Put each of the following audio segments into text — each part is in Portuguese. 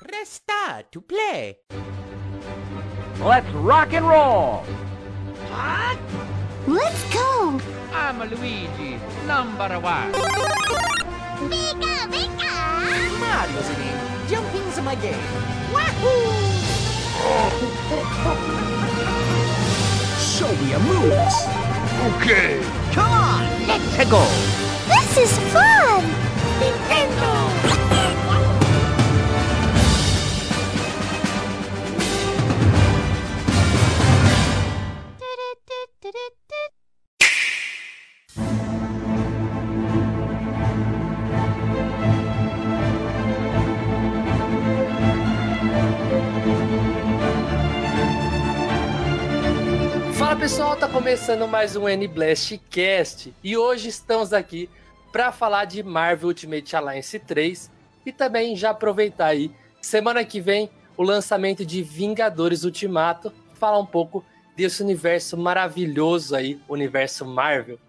Press star to play. Let's rock and roll! Let's go! I'm Luigi, number one. Pika, pika! Mario's name. Jumping's my game. Wahoo! Show me your moves. Okay. Come on, let's go. This is fun! Fala começando mais um N-Blast Cast e hoje estamos aqui para falar de Marvel Ultimate Alliance 3 e também já aproveitar aí, semana que vem, o lançamento de Vingadores Ultimato, falar um pouco desse universo maravilhoso aí, universo Marvel.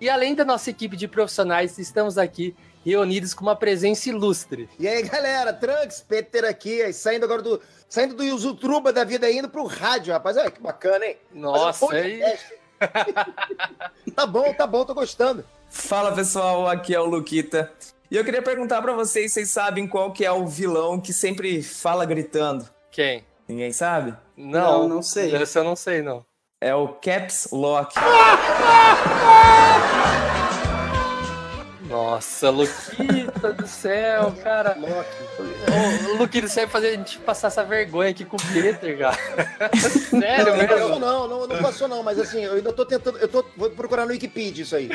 E além da nossa equipe de profissionais, estamos aqui reunidos com uma presença ilustre. E aí, galera, Trunks, Peter aqui, saindo agora do. Saindo do Yuzutruba da vida e indo pro rádio, rapaz. Olha que bacana, hein? Nossa, um aí... tá bom, tá bom, tô gostando. Fala pessoal, aqui é o Luquita. E eu queria perguntar pra vocês, vocês sabem qual que é o vilão que sempre fala gritando? Quem? Ninguém sabe? Não, Não, não sei. Esse eu não sei, não. É o Caps Lock. Nossa, Luquita do céu, cara. Ô, Luquita, você vai fazer a gente passar essa vergonha aqui com o Peter, cara. Sério, Não, não passou mesmo? não, não, não passou não, mas assim, eu ainda tô tentando, eu tô, vou procurar no Wikipedia isso aí.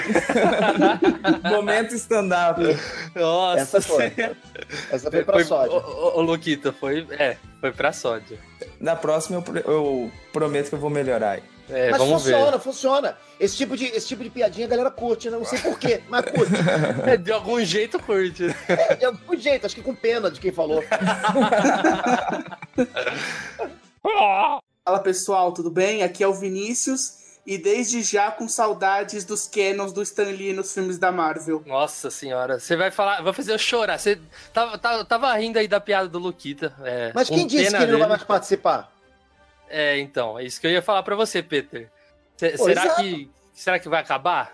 Momento stand-up. Nossa, Essa foi. Essa foi pra sódio. Ô, ô, ô, Luquita, foi. É, foi pra sódio. Na próxima eu, eu prometo que eu vou melhorar. É, mas vamos funciona, funciona. Esse tipo, de, esse tipo de piadinha a galera curte, né? Não sei porquê, mas curte. ver. É, de algum jeito curte. É, de algum jeito, acho que com pena de quem falou. Fala pessoal, tudo bem? Aqui é o Vinícius e desde já com saudades dos canons do Stan Lee nos filmes da Marvel. Nossa senhora, você vai falar. Vai fazer eu chorar. Você tava, tava, tava rindo aí da piada do Luquita. é, Mas quem disse que ele não vai dele. mais participar? É, então, é isso que eu ia falar pra você, Peter. Se- Pô, será exato. que. Será que vai acabar?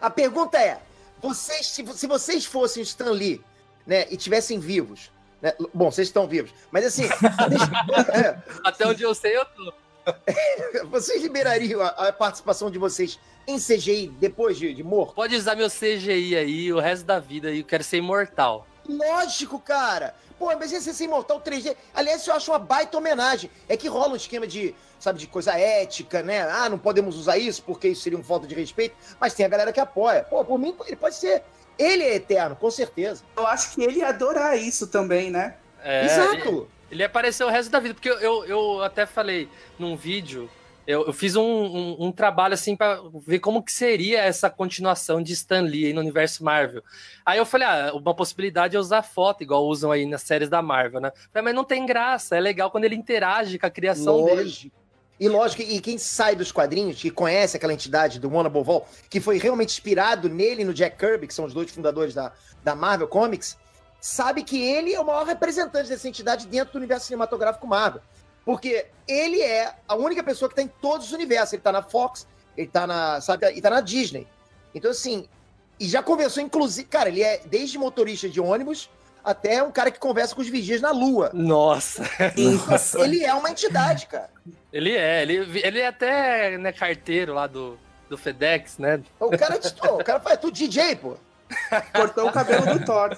A pergunta é: vocês, se, se vocês fossem Stan Lee, né, e tivessem vivos, né, bom, vocês estão vivos, mas assim, é, Até onde eu sei, eu tô. vocês liberariam a, a participação de vocês em CGI depois de, de morto? Pode usar meu CGI aí o resto da vida aí, eu quero ser imortal. Lógico, cara. Pô, mas esse ser imortal 3D. Aliás, eu acho uma baita homenagem. É que rola um esquema de, sabe, de coisa ética, né? Ah, não podemos usar isso porque isso seria uma falta de respeito. Mas tem a galera que apoia. Pô, por mim, ele pode ser. Ele é eterno, com certeza. Eu acho que ele ia adorar isso também, né? É, Exato. Ele apareceu o resto da vida, porque eu, eu, eu até falei num vídeo, eu, eu fiz um, um, um trabalho assim pra ver como que seria essa continuação de Stan Lee no universo Marvel. Aí eu falei, ah, uma possibilidade é usar foto, igual usam aí nas séries da Marvel, né? Falei, mas não tem graça, é legal quando ele interage com a criação dele. Lógico. E lógico, e quem sai dos quadrinhos, que conhece aquela entidade do One Above All, que foi realmente inspirado nele e no Jack Kirby, que são os dois fundadores da, da Marvel Comics, sabe que ele é o maior representante dessa entidade dentro do universo cinematográfico Marvel. Porque ele é a única pessoa que tá em todos os universos. Ele tá na Fox, ele tá na, sabe, e tá na Disney. Então, assim, e já conversou, inclusive, cara, ele é desde motorista de ônibus até um cara que conversa com os vigias na Lua. Nossa, Nossa. Ele é uma entidade, cara. ele é, ele, ele é até né, carteiro lá do, do FedEx, né? O cara, o cara faz tudo DJ, pô. Cortou o cabelo do Thor.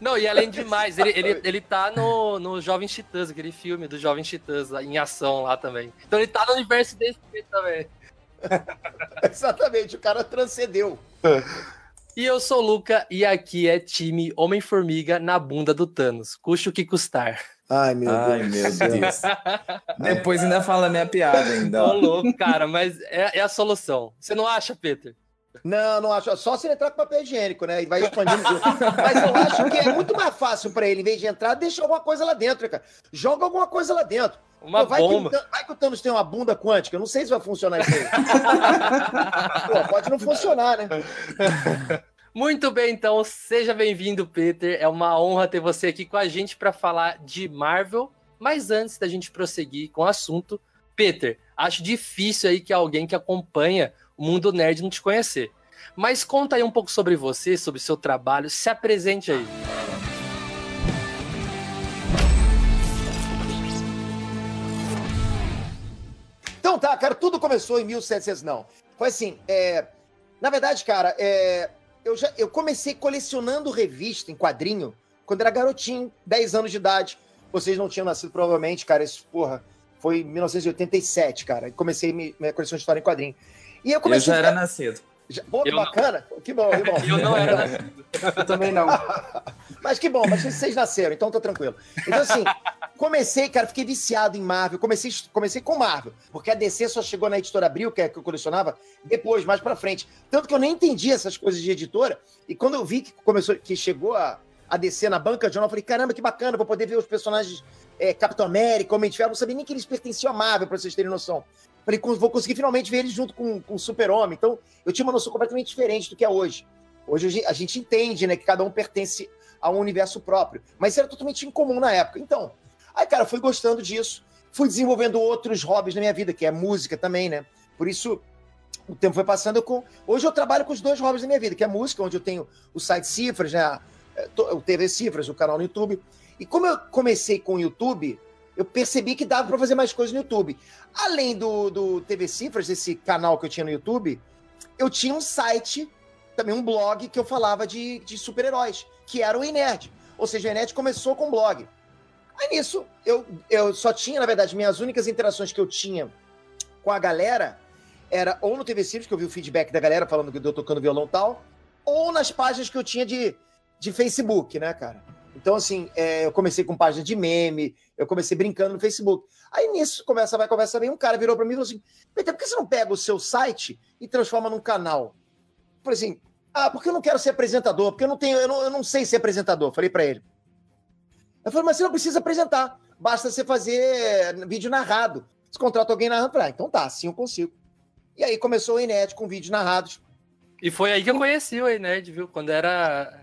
Não, e além de mais, ele, ele, ele tá no, no Jovem Titãs, aquele filme do Jovem Titãs, em ação lá também. Então ele tá no universo desse também. Exatamente, o cara transcendeu. E eu sou o Luca, e aqui é time Homem-Formiga na bunda do Thanos. Custe o que custar. Ai, meu Ai, meu Deus. Depois ainda fala minha piada ainda. Ô, ó. louco, cara, mas é, é a solução. Você não acha, Peter? Não, não acho. Só se ele entrar com papel higiênico, né? E vai expandindo. tudo. Mas eu acho que é muito mais fácil pra ele, em vez de entrar, deixa alguma coisa lá dentro, cara. Joga alguma coisa lá dentro. Uma Pô, vai, que, bomba. Thanos- vai que o Thanos tem uma bunda quântica. Eu não sei se vai funcionar isso aí. Pô, pode não funcionar, né? Muito bem, então, seja bem-vindo, Peter. É uma honra ter você aqui com a gente para falar de Marvel. Mas antes da gente prosseguir com o assunto, Peter, acho difícil aí que alguém que acompanha mundo nerd não te conhecer. Mas conta aí um pouco sobre você, sobre seu trabalho, se apresente aí. Então tá, cara, tudo começou em 1700, não. Foi assim, é... na verdade, cara, é... eu, já, eu comecei colecionando revista em quadrinho quando era garotinho, 10 anos de idade. Vocês não tinham nascido, provavelmente, cara, isso, porra, foi em 1987, cara. Comecei minha, coleção de história em quadrinho. E eu comecei. Eu já era a... nascido. Já... Pô, que Eu não. bacana. Que bom, que bom. Eu não era nascido. Eu também não. Mas que bom, mas vocês nasceram, então tô tranquilo. Então, assim, comecei, cara, fiquei viciado em Marvel. Comecei, comecei com Marvel, porque a DC só chegou na editora Abril, que é a que eu colecionava, depois, mais pra frente. Tanto que eu nem entendi essas coisas de editora. E quando eu vi que começou, que chegou a, a DC na banca de jornal, eu falei, caramba, que bacana, vou poder ver os personagens é, Capitão América, Homem de Ferro. Eu não sabia nem que eles pertenciam a Marvel, pra vocês terem noção. Falei, "Com- vou conseguir finalmente ver eles junto com, com o Super-Homem. Então, eu tinha uma noção completamente diferente do que é hoje. Hoje a gente- entende, né, que cada um pertence a um universo próprio. Mas era totalmente incomum na época. Então, aí, cara, fui gostando disso. Fui desenvolvendo outros hobbies na minha vida, que é música também, né? Por isso, o tempo foi passando. com... Hoje eu trabalho com os dois hobbies da minha vida, que é música, onde eu tenho o site Cifras, né? É, O TV Cifras, o canal no YouTube. E como eu comecei com o YouTube, eu percebi que dava para fazer mais coisas no YouTube. Além do, do TV Cifras, esse canal que eu tinha no YouTube, eu tinha um site, também um blog, que eu falava de, de super-heróis, que era o Inerd. Ou seja, o Inerd começou com blog. Aí nisso, eu, eu só tinha, na verdade, minhas únicas interações que eu tinha com a galera era ou no TV Cifras, que eu vi o feedback da galera falando que eu tocando violão e tal, ou nas páginas que eu tinha de, de Facebook, né, cara? Então, assim, é, eu comecei com página de meme, eu comecei brincando no Facebook. Aí nisso, começa, vai, conversa bem, um cara virou pra mim e falou assim: Peter, por que você não pega o seu site e transforma num canal? Eu falei assim: ah, porque eu não quero ser apresentador, porque eu não tenho, eu não, eu não sei ser apresentador. Falei pra ele. Eu falei, mas você não precisa apresentar, basta você fazer vídeo narrado. Você contrata alguém narrando, falei, ah, então tá, assim eu consigo. E aí começou o Inet com vídeos narrados. E foi aí que eu conheci o Ei Nerd, viu? Quando era.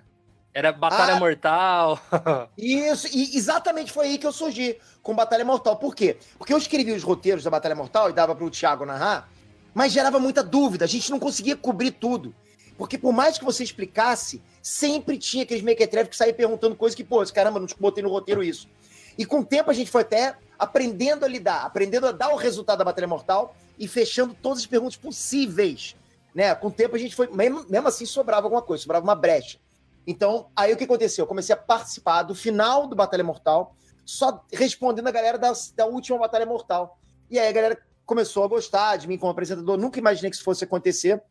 Era Batalha Ah. Mortal. Isso, e exatamente foi aí que eu surgi com Batalha Mortal. Por quê? Porque eu escrevi os roteiros da Batalha Mortal e dava pro Thiago narrar, mas gerava muita dúvida, a gente não conseguia cobrir tudo. Porque por mais que você explicasse, sempre tinha aqueles mequetrefe que saía perguntando coisas que, pô, caramba, não te botei no roteiro isso. E com o tempo a gente foi até aprendendo a lidar, aprendendo a dar o resultado da Batalha Mortal e fechando todas as perguntas possíveis. Né? Com o tempo a gente foi, mesmo, mesmo assim sobrava alguma coisa, sobrava uma brecha. Então, aí o que aconteceu? Eu comecei a participar do final do Batalha Mortal, só respondendo a galera da, da última Batalha Mortal. E aí a galera começou a gostar de mim como apresentador, nunca imaginei que isso fosse acontecer.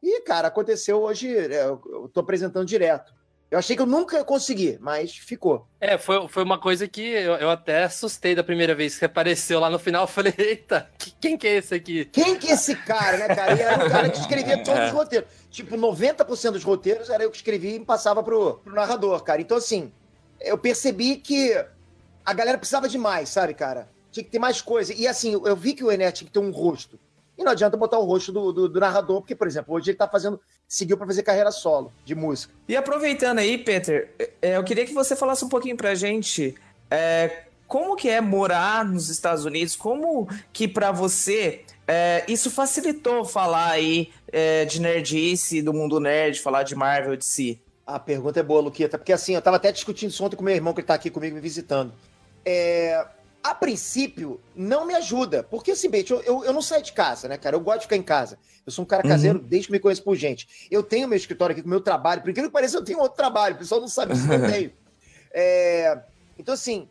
E, cara, aconteceu hoje, é, eu tô apresentando direto. Eu achei que eu nunca ia conseguir, mas ficou. É, foi, foi uma coisa que eu, eu até assustei da primeira vez que apareceu lá no final. Eu falei, eita, que- quem que é esse aqui? Quem que é esse cara, né, cara? E era o cara que escrevia todos os roteiros. Tipo, 90% dos roteiros era eu que escrevia e passava pro, pro narrador, cara. Então, assim, eu percebi que a galera precisava de mais, sabe, cara? Tinha que ter mais coisa. E, assim, eu vi que o Ener tinha que ter um rosto. E não adianta botar o rosto do, do, do narrador, porque, por exemplo, hoje ele tá fazendo. Seguiu pra fazer carreira solo de música. E aproveitando aí, Peter, é, eu queria que você falasse um pouquinho pra gente é, como que é morar nos Estados Unidos, como que pra você é, isso facilitou falar aí é, de nerdice, do mundo nerd, falar de Marvel, de si. A pergunta é boa, Luquita, porque assim, eu tava até discutindo isso ontem com meu irmão, que ele tá aqui comigo me visitando. É, a princípio, não me ajuda, porque assim, Bete, eu, eu, eu não saio de casa, né, cara? Eu gosto de ficar em casa. Eu sou um cara caseiro desde que me conheço por gente. Eu tenho meu escritório aqui com meu trabalho, por incrível que pareça, eu tenho outro trabalho, o pessoal não sabe se eu tenho. É, então, assim,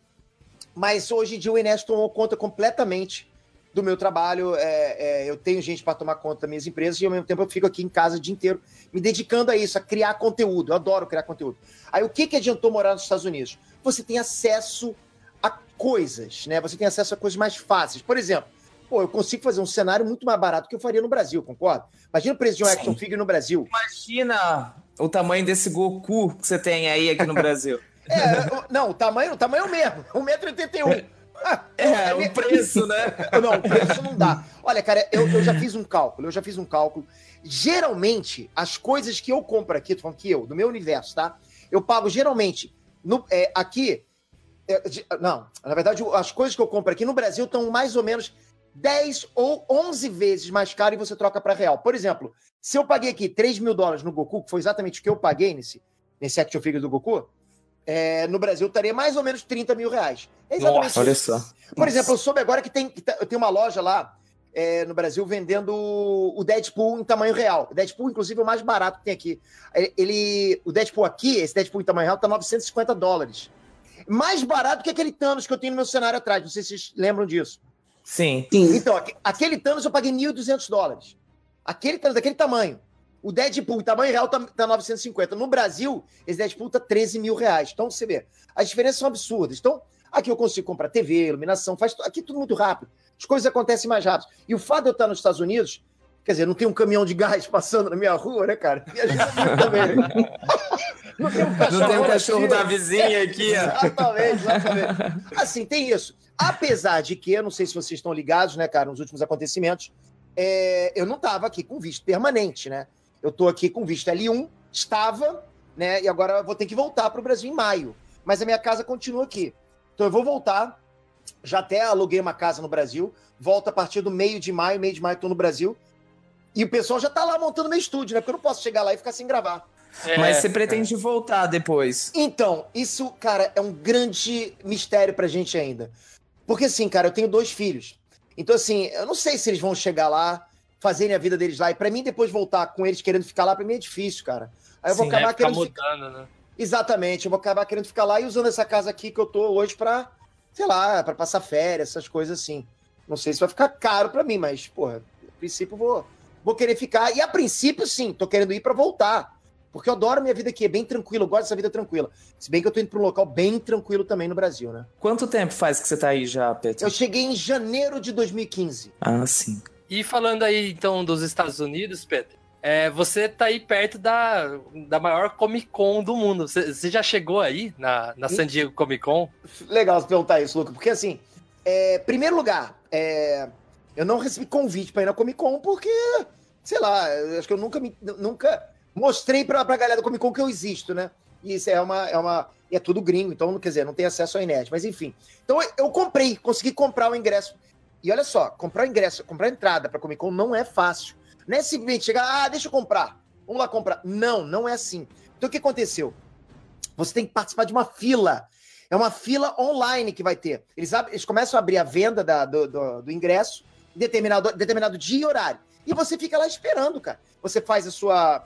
mas hoje em dia o Enes tomou conta completamente do meu trabalho. é, é, eu tenho gente para tomar conta das minhas empresas e ao mesmo tempo eu fico aqui em casa o dia inteiro me dedicando a isso, a criar conteúdo. Eu adoro criar conteúdo. Aí o que, que adiantou morar nos Estados Unidos? Você tem acesso a coisas, né? Você tem acesso a coisas mais fáceis. Por exemplo, pô, eu consigo fazer um cenário muito mais barato que eu faria no Brasil, concorda? Imagina o preço de um Sim. action figure no Brasil. Imagina o tamanho desse Goku que você tem aí aqui no Brasil. É, não, o tamanho, o tamanho é o mesmo, 1,81m. É, o preço, né? Não, o preço não dá. Olha, cara, eu, eu já fiz um cálculo, eu já fiz um cálculo. Geralmente, as coisas que eu compro aqui, tô falando que eu, do meu universo, tá? Eu pago geralmente, no, é, aqui, é, de- não, na verdade, as coisas que eu compro aqui no Brasil estão mais ou menos 10 ou 11 vezes mais caro e você troca para real. Por exemplo, se eu paguei aqui 3 mil dólares no Goku, que foi exatamente o que eu paguei nesse, nesse action figure do Goku, é, no Brasil estaria mais ou menos 30 mil reais. É exatamente Nossa, Olha isso. só. Por exemplo, eu soube agora que tem, que tá- tem uma loja lá é, no Brasil vendendo o Deadpool em tamanho real. O Deadpool, inclusive, é o mais barato que tem aqui. Ele, o Deadpool aqui, esse Deadpool em tamanho real, tá 950 dólares. Mais barato que aquele Thanos que eu tenho no meu cenário atrás. Não sei se vocês lembram disso. Sim. Sim. Então, aque- aquele Thanos eu paguei 1.200 dólares. Aquele Thanos daquele tamanho. O Deadpool, tamanho real, tá, tá 950. No Brasil, esse Deadpool tá 13 mil reais. Então, você vê, as diferenças são absurdas. Então, aqui eu consigo comprar TV, iluminação, faz aqui tudo muito rápido. As coisas acontecem mais rápido. E o fato de eu estar nos Estados Unidos, quer dizer, não tem um caminhão de gás passando na minha rua, né, cara? Me ajuda muito também. Não tem um cachorro, Não tem na cachorro da vizinha aqui, ó. Exatamente, exatamente. Assim, tem isso. Apesar de que, eu não sei se vocês estão ligados, né, cara, nos últimos acontecimentos, é, eu não estava aqui com visto permanente, né? Eu tô aqui com visto L1, estava, né? E agora vou ter que voltar para o Brasil em maio. Mas a minha casa continua aqui. Então eu vou voltar. Já até aluguei uma casa no Brasil. Volto a partir do meio de maio, meio de maio, estou no Brasil. E o pessoal já tá lá montando meu estúdio, né? Porque eu não posso chegar lá e ficar sem gravar. É, Mas você pretende voltar depois. Então, isso, cara, é um grande mistério pra gente ainda. Porque, assim, cara, eu tenho dois filhos. Então, assim, eu não sei se eles vão chegar lá, fazerem a vida deles lá. E pra mim, depois voltar com eles querendo ficar lá, pra mim é difícil, cara. Aí eu vou Sim, acabar é, ficar querendo ficar. mudando, né? Exatamente, eu vou acabar querendo ficar lá e usando essa casa aqui que eu tô hoje pra, sei lá, pra passar férias, essas coisas assim. Não sei se vai ficar caro pra mim, mas, porra, a princípio vou, vou querer ficar. E a princípio, sim, tô querendo ir pra voltar. Porque eu adoro minha vida aqui, é bem tranquilo, eu gosto dessa vida tranquila. Se bem que eu tô indo pra um local bem tranquilo também no Brasil, né? Quanto tempo faz que você tá aí já, Peter? Eu cheguei em janeiro de 2015. Ah, sim. E falando aí, então, dos Estados Unidos, Pedro, é, você tá aí perto da, da maior Comic Con do mundo. Você já chegou aí na, na San Diego Comic Con? Legal você perguntar isso, Luca, porque assim, é, primeiro lugar, é, eu não recebi convite pra ir na Comic Con porque, sei lá, acho que eu nunca, me- nunca mostrei pra, pra galera da Comic Con que eu existo, né? E isso é uma, é uma. É tudo gringo, então, quer dizer, não tem acesso à internet, mas enfim. Então eu comprei, consegui comprar o ingresso. E olha só, comprar ingresso, comprar entrada pra Comic Con não é fácil. Não é simplesmente chegar, ah, deixa eu comprar. Vamos lá comprar. Não, não é assim. Então o que aconteceu? Você tem que participar de uma fila. É uma fila online que vai ter. Eles, abrem- eles começam a abrir a venda da- do, do- do ingresso em determinado, determinado dia e horário. E você fica lá esperando, cara. Você faz a sua.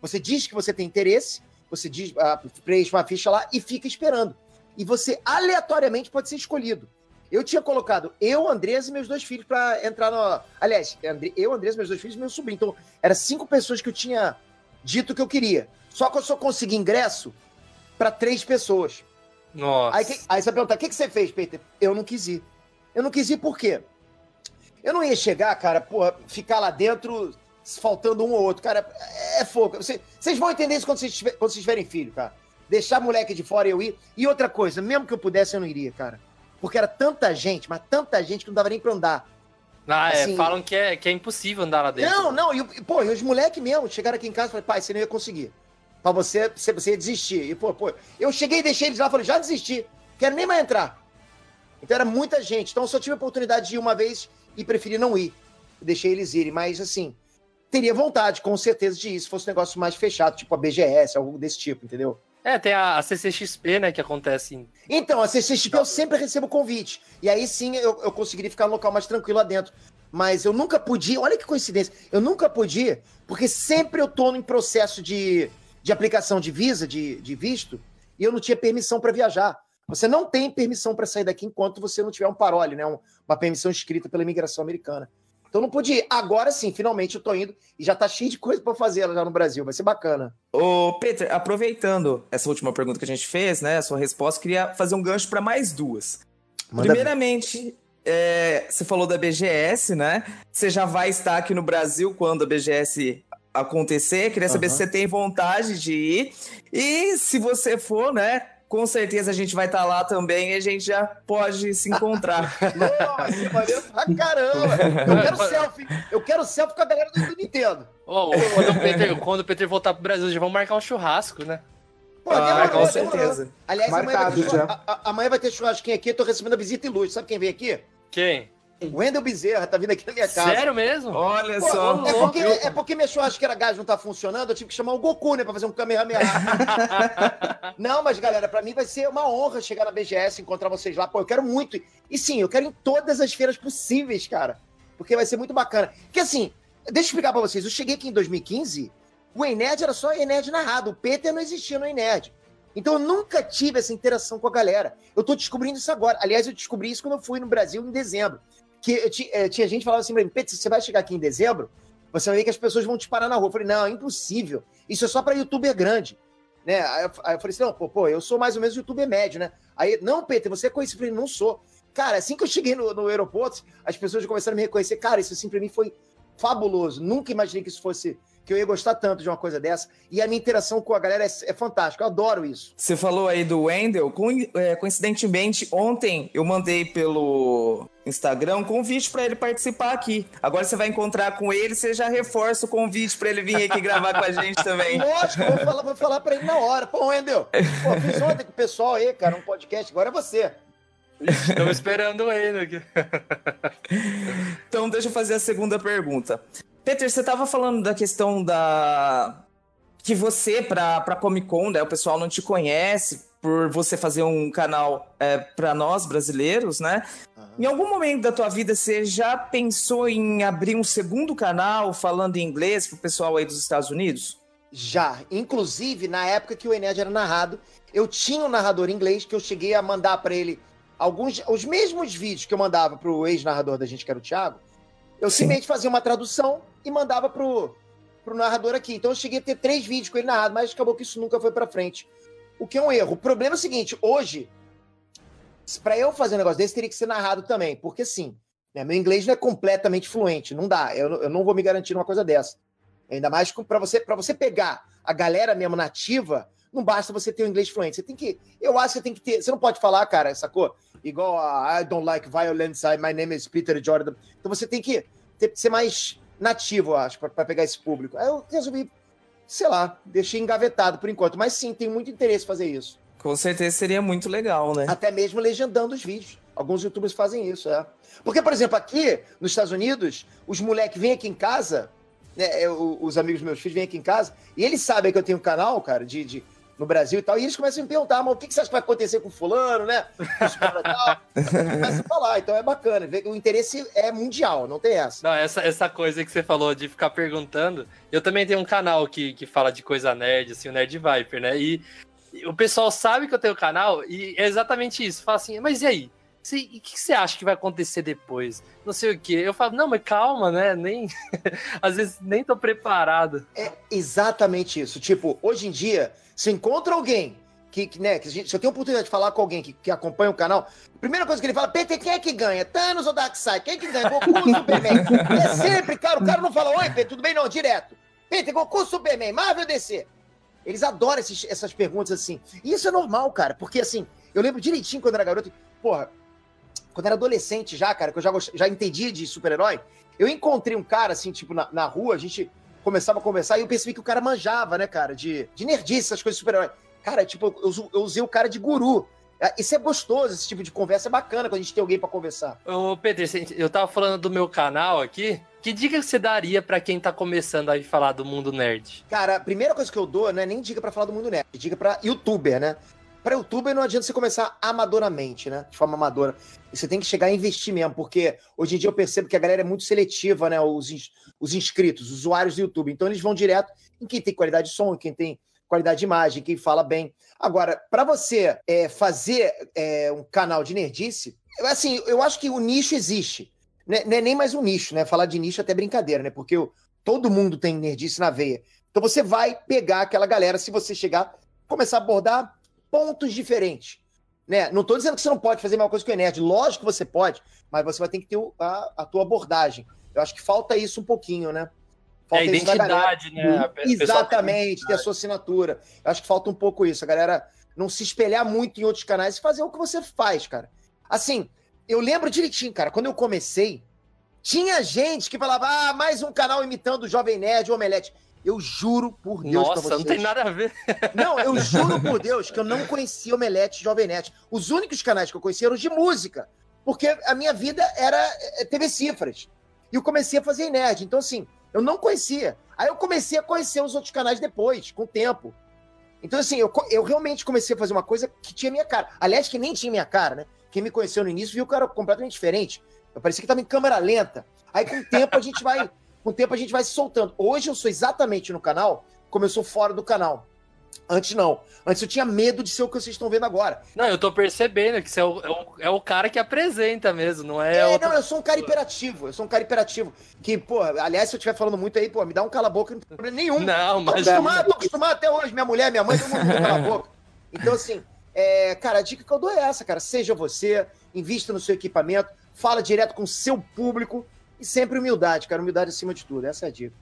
Você diz que você tem interesse, você diz, ah, preenche uma ficha lá e fica esperando. E você aleatoriamente pode ser escolhido. Eu tinha colocado eu, Andrés e meus dois filhos pra entrar no. Aliás, eu, Andrés, meus dois filhos e meu sobrinho. Então, eram cinco pessoas que eu tinha dito que eu queria. Só que eu só consegui ingresso para três pessoas. Nossa. Aí, que- aí você vai perguntar, o que, que você fez, Peter? Eu não quis ir. Eu não quis ir por quê? Eu não ia chegar, cara, porra, ficar lá dentro faltando um ou outro. Cara, é fogo. Você- Vocês vão entender isso quando vocês, quando vocês tiverem filho, cara. Deixar moleque de fora e eu ir. E outra coisa, mesmo que eu pudesse, eu não iria, cara. Porque era tanta gente, mas tanta gente que não dava nem pra andar. Ah, é, assim- falam que é, que é impossível andar lá dentro. Não, não, e, o- e, pô, e os moleques mesmo chegaram aqui em casa e falaram, pai, você não ia conseguir. Pra você, você, você ia desistir. E, pô, pô, eu cheguei e deixei eles lá, falei, já desisti, quero nem mais entrar. Então era muita gente. Então eu só tive a oportunidade de ir uma vez e preferi não ir. Deixei eles irem, mas assim, teria vontade, com certeza, de ir, se fosse um negócio mais fechado, tipo a BGS, algo desse tipo, entendeu? É, tem a, a CCXP, né, que acontece em... Então, a CCXP eu sempre recebo convite. E aí sim eu, eu conseguiria ficar no local mais tranquilo lá dentro. Mas eu nunca podia, olha que coincidência, eu nunca podia, porque sempre eu tô em processo de, de aplicação de visa, de, de visto, e eu não tinha permissão para viajar. Você não tem permissão para sair daqui enquanto você não tiver um parole, né? Um- uma permissão escrita pela imigração americana. Então eu não podia ir. Agora sim, finalmente eu tô indo e já tá cheio de coisa para fazer lá no Brasil. Vai ser bacana. Ô, Peter, aproveitando essa última pergunta que a gente fez, né? A sua resposta, queria fazer um gancho para mais duas. Manda Primeiramente, é, você falou da BGS, né? Você já vai estar aqui no Brasil quando a BGS acontecer. Queria saber Aham. se você tem vontade de ir. E se você for, né? Com certeza a gente vai estar lá também e a gente já pode se encontrar. Nossa, maneiro pra caramba. Eu quero selfie. Eu quero selfie com a galera do, do Nintendo. Ô, quando, o Peter, quando o Peter voltar pro Brasil, já vamos marcar um churrasco, né? Pô, Ah, demorou, com demorou. certeza. Aliás, amanhã vai, Marcado ter já. a- a- amanhã vai ter churrasquinho aqui. Eu tô recebendo a visita ilustre. Sabe quem vem aqui? Quem? O Wendel Bezerra tá vindo aqui na minha casa. Sério mesmo? Olha Pô, só. é, porque, é porque minha churrasqueira gás não tá funcionando, eu tive que chamar o Goku, né, pra fazer um Kamehameha. não, mas galera, pra mim vai ser uma honra chegar na BGS, encontrar vocês lá. Pô, eu quero muito. E sim, eu quero em todas as feiras possíveis, cara. Porque vai ser muito bacana. Porque assim, deixa eu explicar pra vocês. Eu cheguei aqui em 2015, o Enerd era só Enerd narrado. O Peter não existia no Enerd. Então eu nunca tive essa interação com a galera. Eu tô descobrindo isso agora. Aliás, eu descobri isso quando eu fui no Brasil em dezembro. Que eu ti- eh, tinha gente falava assim pra mim, Peter, você vai chegar aqui em dezembro, você vai ver que as pessoas vão te parar na rua. Eu falei, não, é impossível. Isso é só pra youtuber grande. Né? Aí, eu, aí eu falei assim, não, pô, pô, eu sou mais ou menos youtuber médio, né? Aí, não, Peter, você é conhecido. Eu falei, não sou. Cara, assim que eu cheguei no, no aeroporto, as pessoas começaram a me reconhecer. Cara, isso assim pra mim foi fabuloso. Nunca imaginei que isso fosse. Que eu ia gostar tanto de uma coisa dessa. E a minha interação com a galera é, é fantástica. Eu adoro isso. Você falou aí do Wendel. Co- é, coincidentemente, ontem eu mandei pelo Instagram um convite pra ele participar aqui. Agora você vai encontrar com ele, você já reforça o convite pra ele vir aqui gravar com a gente também. Lógico, vou falar, vou falar pra ele na hora. Pô, Wendel, pô, fiz ontem com o pessoal aí, cara, um podcast. Agora é você. Estamos esperando ele aqui. Então, deixa eu fazer a segunda pergunta. Peter, você estava falando da questão da. Que você, pra, pra Comic Con, né, o pessoal não te conhece por você fazer um canal é, para nós brasileiros, né? Em algum momento da tua vida você já pensou em abrir um segundo canal falando em inglês pro pessoal aí dos Estados Unidos? Já. Inclusive, na época que o Ened era narrado, eu tinha um narrador inglês que eu cheguei a mandar pra ele alguns. Os mesmos vídeos que eu mandava pro ex-narrador da gente, que era o Thiago, eu Sim. simplesmente fazia uma tradução e mandava pro, pro narrador aqui. Então eu cheguei a ter três vídeos com ele narrado, mas acabou que isso nunca foi pra frente. O que é um erro. O problema é o seguinte: hoje, pra eu fazer um negócio desse, teria que ser narrado também. Porque sim, né, meu inglês não é completamente fluente. Não dá. Eu, não- eu não vou me garantir numa coisa dessa. Ainda mais para você, pra você pegar a galera mesmo nativa, não basta você ter o inglês fluente. Você tem que. Eu acho que você tem que ter. Você não pode falar, cara, sacou? Igual a I don't like violence, I- my name is Peter Jordan. Então você tem que ter, ser mais nativo, eu acho, para pegar esse público. Aí eu resolvi, sei lá, deixei engavetado por enquanto. Mas sim, tenho muito interesse em fazer isso. Com certeza seria muito legal, né? Até mesmo legendando os vídeos. Alguns youtubers fazem isso, é. Porque, por exemplo, aqui nos Estados Unidos, os moleques vêm aqui em casa, né, eu- os amigos meus filhos vêm aqui em casa, e eles sabem que eu tenho um canal, cara, de, de- no Brasil e tal, e eles começam a me perguntar, mas o que, que você acha que vai acontecer com fulano, né? Com os caras tal. Começam a falar, então é bacana. O interesse é mundial, não tem essa. Não, essa, essa coisa que você falou de ficar perguntando. Eu também tenho um canal que, que fala de coisa nerd, assim, o Nerd Viper, né? E o pessoal sabe que eu tenho canal e é exatamente isso. Fala assim, mas e aí? E o que você acha que vai acontecer depois? Não sei o quê. Eu falo, não, mas calma, né? Nem. Às vezes nem tô preparado. É exatamente isso. Tipo, hoje em dia, se encontra alguém que, que, né, que se eu tenho a oportunidade de falar com alguém que, que acompanha o canal, primeira coisa que ele fala, PT, quem é que ganha? Thanos ou Darkseid? Quem é que ganha? Goku ou Superman? é sempre, cara, o cara não fala, oi, PT, tudo bem? Não, direto. PT, Goku Superman? Marvel DC? Eles adoram esses- essas perguntas assim. E isso é normal, cara, porque assim, eu lembro direitinho quando era garoto, porra, quando era adolescente já, cara, que eu já, gost- já entendia de super-herói, eu encontrei um cara, assim, tipo, na, na rua, a gente começava a conversar e eu percebi que o cara manjava, né, cara, de, de nerdice, essas coisas de super-herói. Cara, tipo, eu, eu usei o cara de guru. É, Isso é gostoso, esse tipo de conversa é bacana quando a gente tem alguém pra conversar. Ô, Pedro, eu tava falando do meu canal aqui. Que dica que você daria pra quem tá começando a falar do mundo nerd? Cara, a primeira coisa que eu dou não é nem dica pra falar do mundo nerd, dica pra youtuber, né? Pra youtuber não adianta você começar amadoramente, né? De forma amadora. Você tem que chegar a investir mesmo, porque hoje em dia eu percebo que a galera é muito seletiva, né? Os, os inscritos, os usuários do YouTube. Então eles vão direto em quem tem qualidade de som, em quem tem qualidade de imagem, quem fala bem. Agora, pra você é, fazer é, um canal de nerdice, eu, assim, eu acho que o nicho existe. Né? Não é nem mais um nicho, né? Falar de nicho é até brincadeira, né? Porque o- todo mundo tem nerdice na veia. Então você vai pegar aquela galera, se você chegar, começar a abordar pontos diferentes. Né? Não estou dizendo que você não pode fazer a mesma coisa que o nerd. Lógico que você pode, mas você vai ter que ter a, a tua abordagem. Eu acho que falta isso um pouquinho, né? É a identidade, né? A Exatamente, ter a sua assinatura. Eu acho que falta um pouco isso. A galera não se espelhar muito em outros canais e fazer o que você faz, cara. Assim, eu lembro direitinho, cara, quando eu comecei, tinha gente que falava, ah, mais um canal imitando o Jovem Nerd, o Omelete. Eu juro por Deus Nossa, vocês. não tem nada a ver. Não, eu juro por Deus que eu não conhecia Omelete e Jovem Nerd. Os únicos canais que eu conhecia eram de música. Porque a minha vida era eh, TV Cifras. E eu comecei a fazer nerd. Então, assim, eu não conhecia. Aí eu comecei a conhecer os outros canais depois, com o tempo. Então, assim, eu, eu realmente comecei a fazer uma coisa que tinha minha cara. Aliás, que nem tinha minha cara, né? Quem me conheceu no início viu que eu era completamente diferente. Eu parecia que estava em câmera lenta. Aí, com o tempo, a gente vai. Com o tempo, a gente vai se soltando. Hoje eu sou exatamente no canal como eu sou fora do canal. Antes não. Antes eu tinha medo de ser o que vocês estão vendo agora. Não, eu tô percebendo que você é o, é o, é o cara que apresenta mesmo, não é, É, outro... não, eu sou um cara hiperativo. Eu sou um cara hiperativo. Que, pô, aliás, se eu estiver falando muito aí, pô, me dá um cala-boca, não tem problema nenhum. Não, Tô mas... acostumado, tô acostumado até hoje. Minha mulher, minha mãe, todo mundo me cala a boca. Então, assim, é, cara, a dica que eu dou é essa, cara. Seja você, invista no seu equipamento, fala direto com o seu público e sempre humildade, cara. Humildade acima de tudo. Essa é a dica.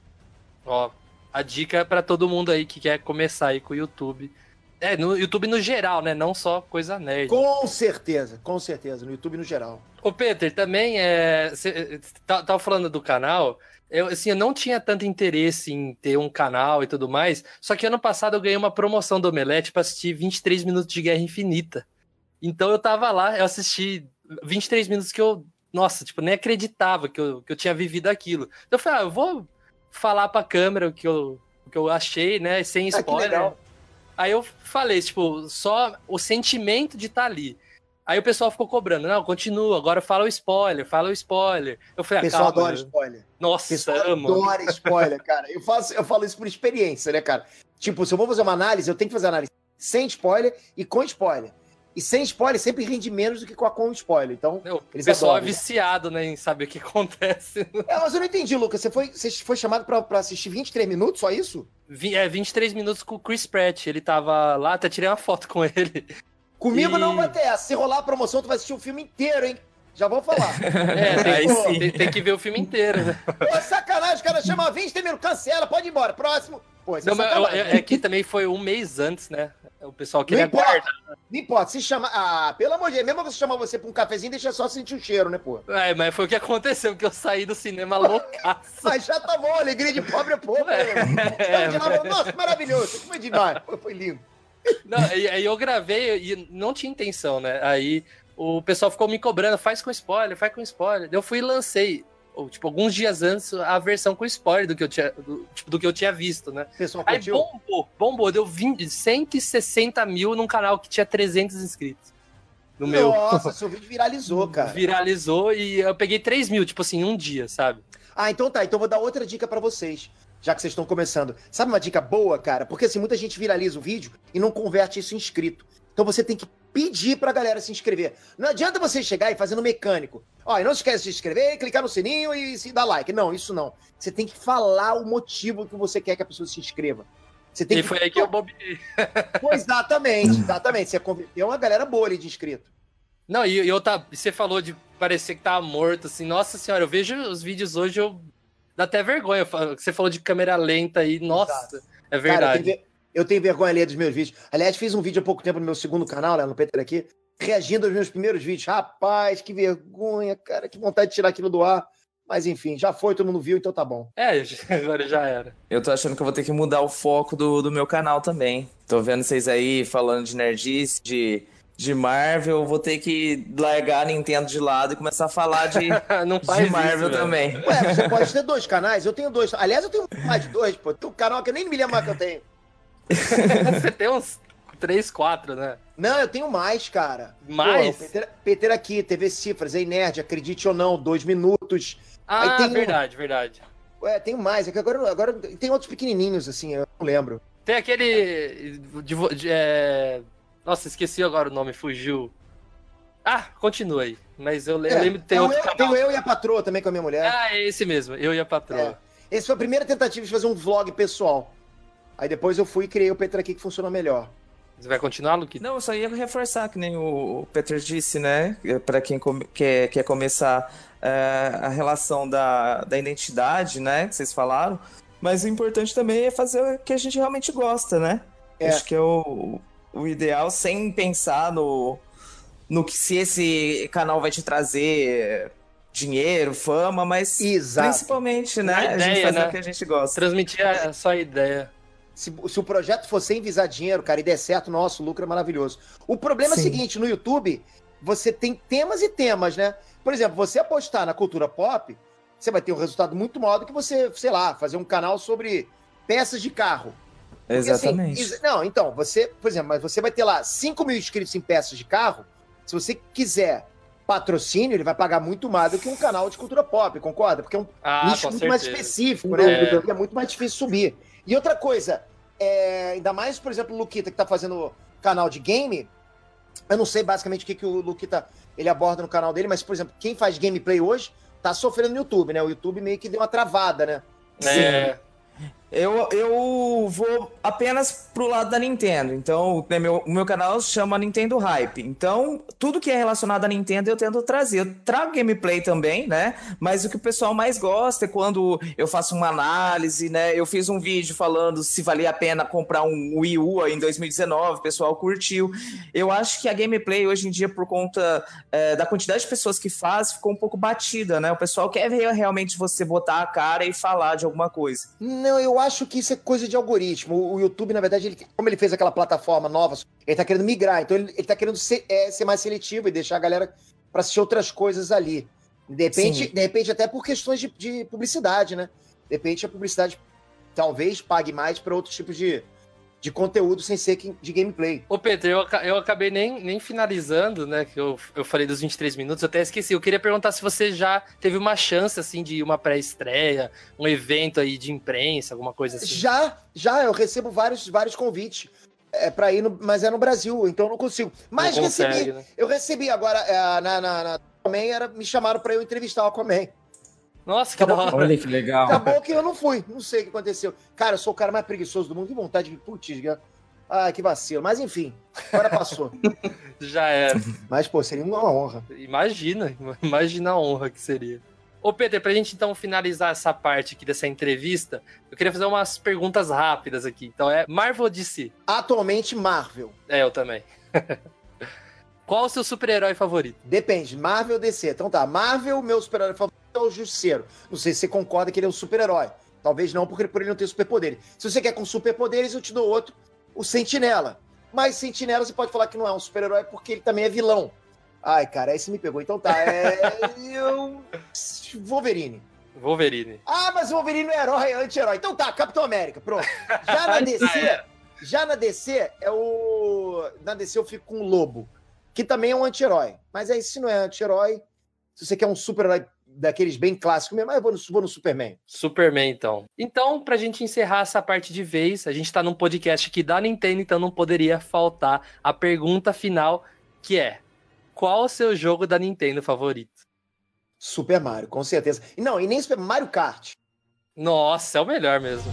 Ó, a dica é pra todo mundo aí que quer começar aí com o YouTube. É, no YouTube no geral, né? Não só coisa nerd. Com certeza, com certeza. No YouTube no geral. Ô, Peter, também é. Tá- tava falando do canal. Eu, assim, eu não tinha tanto interesse em ter um canal e tudo mais. Só que ano passado eu ganhei uma promoção do Omelete pra assistir 23 minutos de Guerra Infinita. Então eu tava lá, eu assisti 23 minutos que eu. Nossa, tipo, nem acreditava que eu, que eu tinha vivido aquilo. Então eu falei, ah, eu vou falar pra câmera o que eu, o que eu achei, né? Sem Ah, spoiler. legal. Aí eu falei, tipo, só o sentimento de estar ali. Aí o pessoal ficou cobrando, não, continua, agora fala o spoiler, fala o spoiler. Eu falei, O ah, pessoal calma. adora spoiler. O Nossa, pessoal amo. adora spoiler, cara. Eu, faço, eu falo isso por experiência, né, cara? Tipo, se eu vou fazer uma análise, eu tenho que fazer análise sem spoiler e com spoiler. E sem spoiler sempre rende menos do que com a com spoiler. Então, Meu, o Eles pessoal adoram. é viciado, né, em saber o que acontece. é, mas eu não entendi, Lucas. Você foi, você foi chamado pra, pra assistir 23 minutos, só isso? Vi- É, 23 minutos com o Chris Pratt, ele tava lá, até tirei uma foto com ele. Comigo E- não vai ter essa. Se rolar a promoção, tu vai assistir o filme inteiro, hein? Já vou falar. É, tem, sim. tem- tem que ver o filme inteiro, né? Pô, sacanagem, o cara chama 20 minutos, cancela, pode ir embora. Próximo. Pô, isso Não, é sacanagem. é, é que também foi um mês antes, né? O pessoal Não queria importa. guardar. Não importa, se chama. Ah, pelo amor de Deus, mesmo você chamar você pra um cafezinho, deixa só sentir o cheiro, né, pô? É, mas foi o que aconteceu, porque eu saí do cinema loucaço. Mas já tá bom, alegria de pobre é pouco. É? Saiu de lá, falou, Nossa, maravilhoso, aqui foi demais. Pô, Foi lindo. Não, e aí eu gravei e não tinha intenção, né? Aí o pessoal ficou me cobrando, faz com spoiler, faz com spoiler. Eu fui e lancei, ou, tipo, alguns dias antes, a versão com spoiler do que eu tinha, do, tipo, do que eu tinha visto, né? Pessoal Aí curtiu? bombou, bombou, deu 20, 160 mil num canal que tinha 300 inscritos. No meu. Nossa, seu vídeo viralizou, cara. Viralizou e eu peguei 3 mil, tipo assim, em um dia, sabe? Ah, então tá. Então vou dar outra dica pra vocês, já que vocês estão começando. Sabe uma dica boa, cara? Porque assim, muita gente viraliza o vídeo e não converte isso em inscrito. Então você tem que pedir pra galera se inscrever. Não adianta você chegar e fazer no mecânico. Ó, e não se esquece de se inscrever, clicar no sininho e se dar like. Não, isso não. Você tem que falar o motivo que você quer que a pessoa se inscreva. Você tem E que... foi aí que eu bobeei. Pô, exatamente, exatamente. Você converteu uma galera boa ali de inscrito. Não, e, e eu tá, você falou de parecer que tava morto, assim, nossa senhora, eu vejo os vídeos hoje, eu dá até vergonha. Você falou de câmera lenta aí, nossa, é Cara, eu verdade. ver- eu tenho vergonha ali dos meus vídeos. Aliás, fiz um vídeo há pouco tempo no meu segundo canal, né, no Peter aqui, reagindo aos meus primeiros vídeos. Rapaz, que vergonha, cara, que vontade de tirar aquilo do ar. Mas enfim, já foi, todo mundo viu, então tá bom. É, agora já era. Eu tô achando que eu vou ter que mudar o foco do, do meu canal também. Tô vendo vocês aí falando de nerdice, de, de Marvel. Eu vou ter que largar a Nintendo de lado e começar a falar de, Não faz de Marvel isso, também. Ué, você pode ter dois canais, eu tenho dois. Aliás, eu tenho mais de dois, pô. Tem um canal que eu nem me lembro mais que eu tenho. Você tem uns 3, 4, né? Não, eu tenho mais, cara. Mais? Pô, o Peter, aqui, TV Cifras, Ei Nerd, acredite ou não, dois minutos. Ah, tem um- verdade, verdade. Ué, tenho mais. É que agora, agora tem outros pequenininhos, assim, eu não lembro. Tem aquele. de de- é, Nossa, esqueci agora o nome, fugiu. Ah, continua aí. Mas eu, É, lembro que tem tem, outro eu, tenho eu e a patroa também com a minha mulher. Ah, é esse mesmo, eu e a patroa. Essa foi a primeira tentativa de fazer um vlog pessoal. Aí depois eu fui e criei o Peter aqui que funciona melhor. Você vai continuar, Luque? Não, eu só ia reforçar, que nem o Peter disse, né? Pra quem come- quer, quer começar é, a relação da, da identidade, né? Que vocês falaram. Mas o importante também é fazer o que a gente realmente gosta, né? É. Acho que é o, o ideal sem pensar no, no que se esse canal vai te trazer dinheiro, fama, mas Exato. principalmente, né? Na a gente ideia, fazer né? o que a gente gosta. Transmitir a só a ideia. Se, se o projeto for sem visar dinheiro, cara, e der certo, nosso o lucro é maravilhoso. O problema é o Sim. seguinte, no YouTube, você tem temas e temas, né? Por exemplo, você apostar na cultura pop, você vai ter um resultado muito maior do que você, sei lá, fazer um canal sobre peças de carro. Porque, assim, Exatamente. is- não, então, você, por exemplo, mas você vai ter lá 5 mil inscritos em peças de carro. Se você quiser patrocínio, ele vai pagar muito mais do que um canal de cultura pop, concorda? Porque é um Ah, nicho muito mais certeza. específico, Sem né? E é muito mais difícil subir. E outra coisa, é, ainda mais, por exemplo, o Luquita, que tá fazendo canal de game, eu não sei basicamente o que, que o Luquita ele aborda no canal dele, mas, por exemplo, quem faz gameplay hoje tá sofrendo no YouTube, né? O YouTube meio que deu uma travada, né? É, Eu, eu vou apenas pro lado da Nintendo. Então, né, meu, o meu canal se chama Nintendo Hype. Então, tudo que é relacionado à Nintendo eu tento trazer. Eu trago gameplay também, né? Mas o que o pessoal mais gosta é quando eu faço uma análise, né? Eu fiz um vídeo falando se valia a pena comprar um Wii U em 2019, o pessoal curtiu. Eu acho que a gameplay hoje em dia, por conta é, da quantidade de pessoas que faz, ficou um pouco batida, né? O pessoal quer ver realmente você botar a cara e falar de alguma coisa. Não, eu acho que isso é coisa de algoritmo. O o YouTube, na verdade, ele, como ele fez aquela plataforma nova, ele tá querendo migrar. Então ele, ele tá querendo ser, é, ser mais seletivo e deixar a galera para assistir outras coisas ali. De repente, Sim. de repente até por questões de, de publicidade, né? De repente a publicidade talvez pague mais para outros tipos de, de conteúdo sem ser de gameplay. Ô, Pedro, eu, eu acabei nem, nem finalizando, né? Que eu, eu falei dos 23 minutos, eu até esqueci. Eu queria perguntar se você já teve uma chance, assim, de uma pré-estreia, um evento aí de imprensa, alguma coisa assim. Já, já, eu recebo vários, vários convites é, para ir, no, mas é no Brasil, então eu não consigo. Mas Não recebi, consegue, né? eu recebi agora é, na, na, na Aquaman, era, me chamaram para eu entrevistar o Aquaman. Nossa, que Tá da hora. Olha que legal. Acabou que eu não fui, não sei o que aconteceu. Cara, eu sou o cara mais preguiçoso do mundo, que vontade de putz. Ah, que vacilo. Mas enfim, agora passou. Já era. Mas, pô, seria uma honra. Imagina, imagina a honra que seria. Ô, Peter, pra gente então finalizar essa parte aqui dessa entrevista, eu queria fazer umas perguntas rápidas aqui. Então é Marvel ou DC? Atualmente, Marvel. É, eu também. Qual o seu super-herói favorito? Depende, Marvel ou DC. Então tá, Marvel, meu super-herói favorito é o Justiceiro. Não sei se você concorda que ele é um super-herói. Talvez não, porque por ele não ter superpoderes. Se você quer com superpoderes, eu te dou outro, o Sentinela. Mas Sentinela você pode falar que não é um super-herói porque ele também é vilão. Ai, cara, aí você me pegou. Então tá, é. eu... Wolverine. Wolverine. Ah, mas o Wolverine é herói, é anti-herói. Então tá, Capitão América, pronto. Já na DC, já na DC é o. Na DC eu fico com o Lobo, que também é um anti-herói. Mas aí, se não é anti-herói, se você quer um super-herói daqueles bem clássicos mesmo, aí eu vou no, vou no Superman. Superman, então. Então, pra gente encerrar essa parte de vez, a gente tá num podcast aqui da Nintendo, então não poderia faltar a pergunta final, que é: qual o seu jogo da Nintendo favorito? Super Mario, com certeza. E não, e nem Super Mario Kart. Nossa, é o melhor mesmo.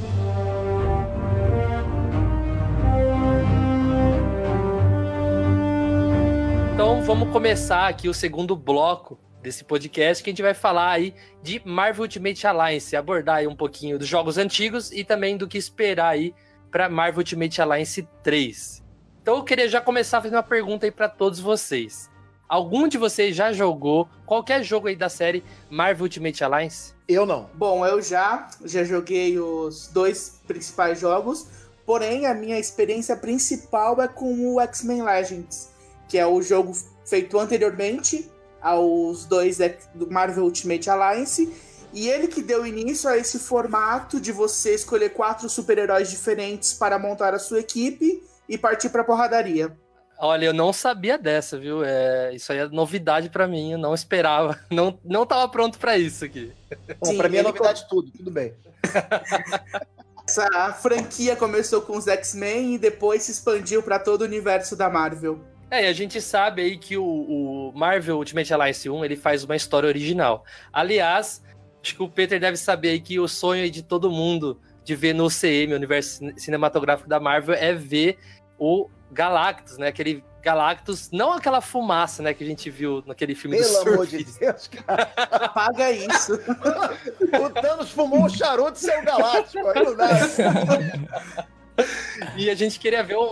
Então vamos começar aqui o segundo bloco desse podcast que a gente vai falar aí de Marvel Ultimate Alliance, abordar aí um pouquinho dos jogos antigos e também do que esperar aí para Marvel Ultimate Alliance 3. Então eu queria já começar fazendo uma pergunta aí para todos vocês. Algum de vocês já jogou qualquer jogo aí da série Marvel Ultimate Alliance? Eu não. Bom, eu já, já joguei os dois principais jogos, porém a minha experiência principal é com o X-Men Legends, que é o jogo feito anteriormente aos dois do Marvel Ultimate Alliance, e ele que deu início a esse formato de você escolher quatro super-heróis diferentes para montar a sua equipe e partir pra porradaria. Olha, eu não sabia dessa, viu? É, isso aí é novidade pra mim, eu não esperava. Não, não tava pronto pra isso aqui. Bom, pra mim é novidade tudo, tudo bem. Essa franquia começou com os X-Men e depois se expandiu para todo o universo da Marvel. É, e a gente sabe aí que o, o Marvel Ultimate Alliance 1, ele faz uma história original. Aliás, acho que o Peter deve saber aí que o sonho de todo mundo de ver no UCM, o universo cine- cinematográfico da Marvel, é ver o Galactus, né? Aquele Galactus, não aquela fumaça, né, que a gente viu naquele filme do Pelo amor de. Deus, cara. Apaga isso. O Thanos fumou um charuto e saiu galáctico. Aí não dá. E a gente queria ver um,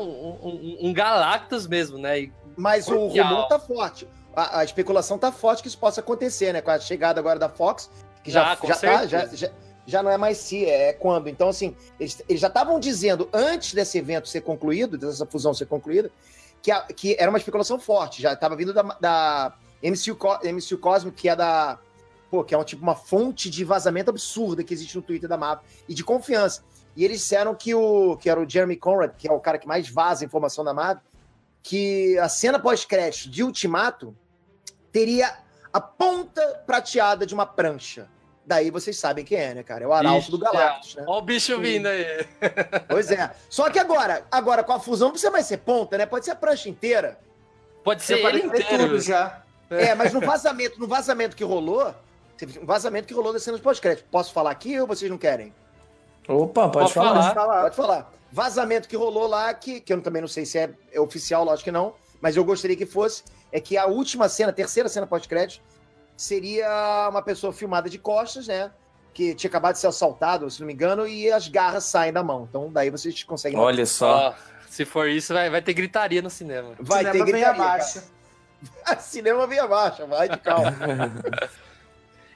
um, um Galactus mesmo, né? E Mas o rumor tá forte. A, a especulação tá forte que isso possa acontecer, né? Com a chegada agora da Fox, que já, Ah, já, tá, já, já, já não é mais se, é quando. Então, assim, eles, eles já estavam dizendo, antes desse evento ser concluído, dessa fusão ser concluída, que, a- que era uma especulação forte. Já estava vindo da, da MCU, MCU Cosmic, que é da. Pô, que é um, tipo uma fonte de vazamento absurda que existe no Twitter da Marvel e de confiança. E eles disseram que o que era o Jeremy Conrad, que é o cara que mais vaza informação da Marvel, que a cena pós-crédito de Ultimato teria a ponta prateada de uma prancha. Daí vocês sabem quem é, né, cara? É o Arauto Ixi, do Galactus, né? Ó o bicho vindo aí. Pois é. Só que agora, agora com a fusão não precisa mais ser ponta, né? Pode ser a prancha inteira. Pode ser ele ver inteiro. tudo já. É, mas no vazamento, no vazamento que rolou, teve um vazamento que rolou das cenas pós-crédito. Posso falar aqui ou vocês não querem? Opa, pode, Pode falar. falar. Pode falar. Pode falar. Vazamento que rolou lá, que, que eu também não sei se é, é oficial, lógico que não, mas eu gostaria que fosse, é que a última cena, a terceira cena pós-crédito, seria uma pessoa filmada de costas, né? Que tinha acabado de ser assaltado, se não me engano, e as garras saem da mão. Então daí vocês conseguem. Olha só. Ó, se for isso, vai, vai ter gritaria no cinema. Vai ter Cinema bem gritaria, abaixo. cara. Cinema vem abaixo, vai de calma.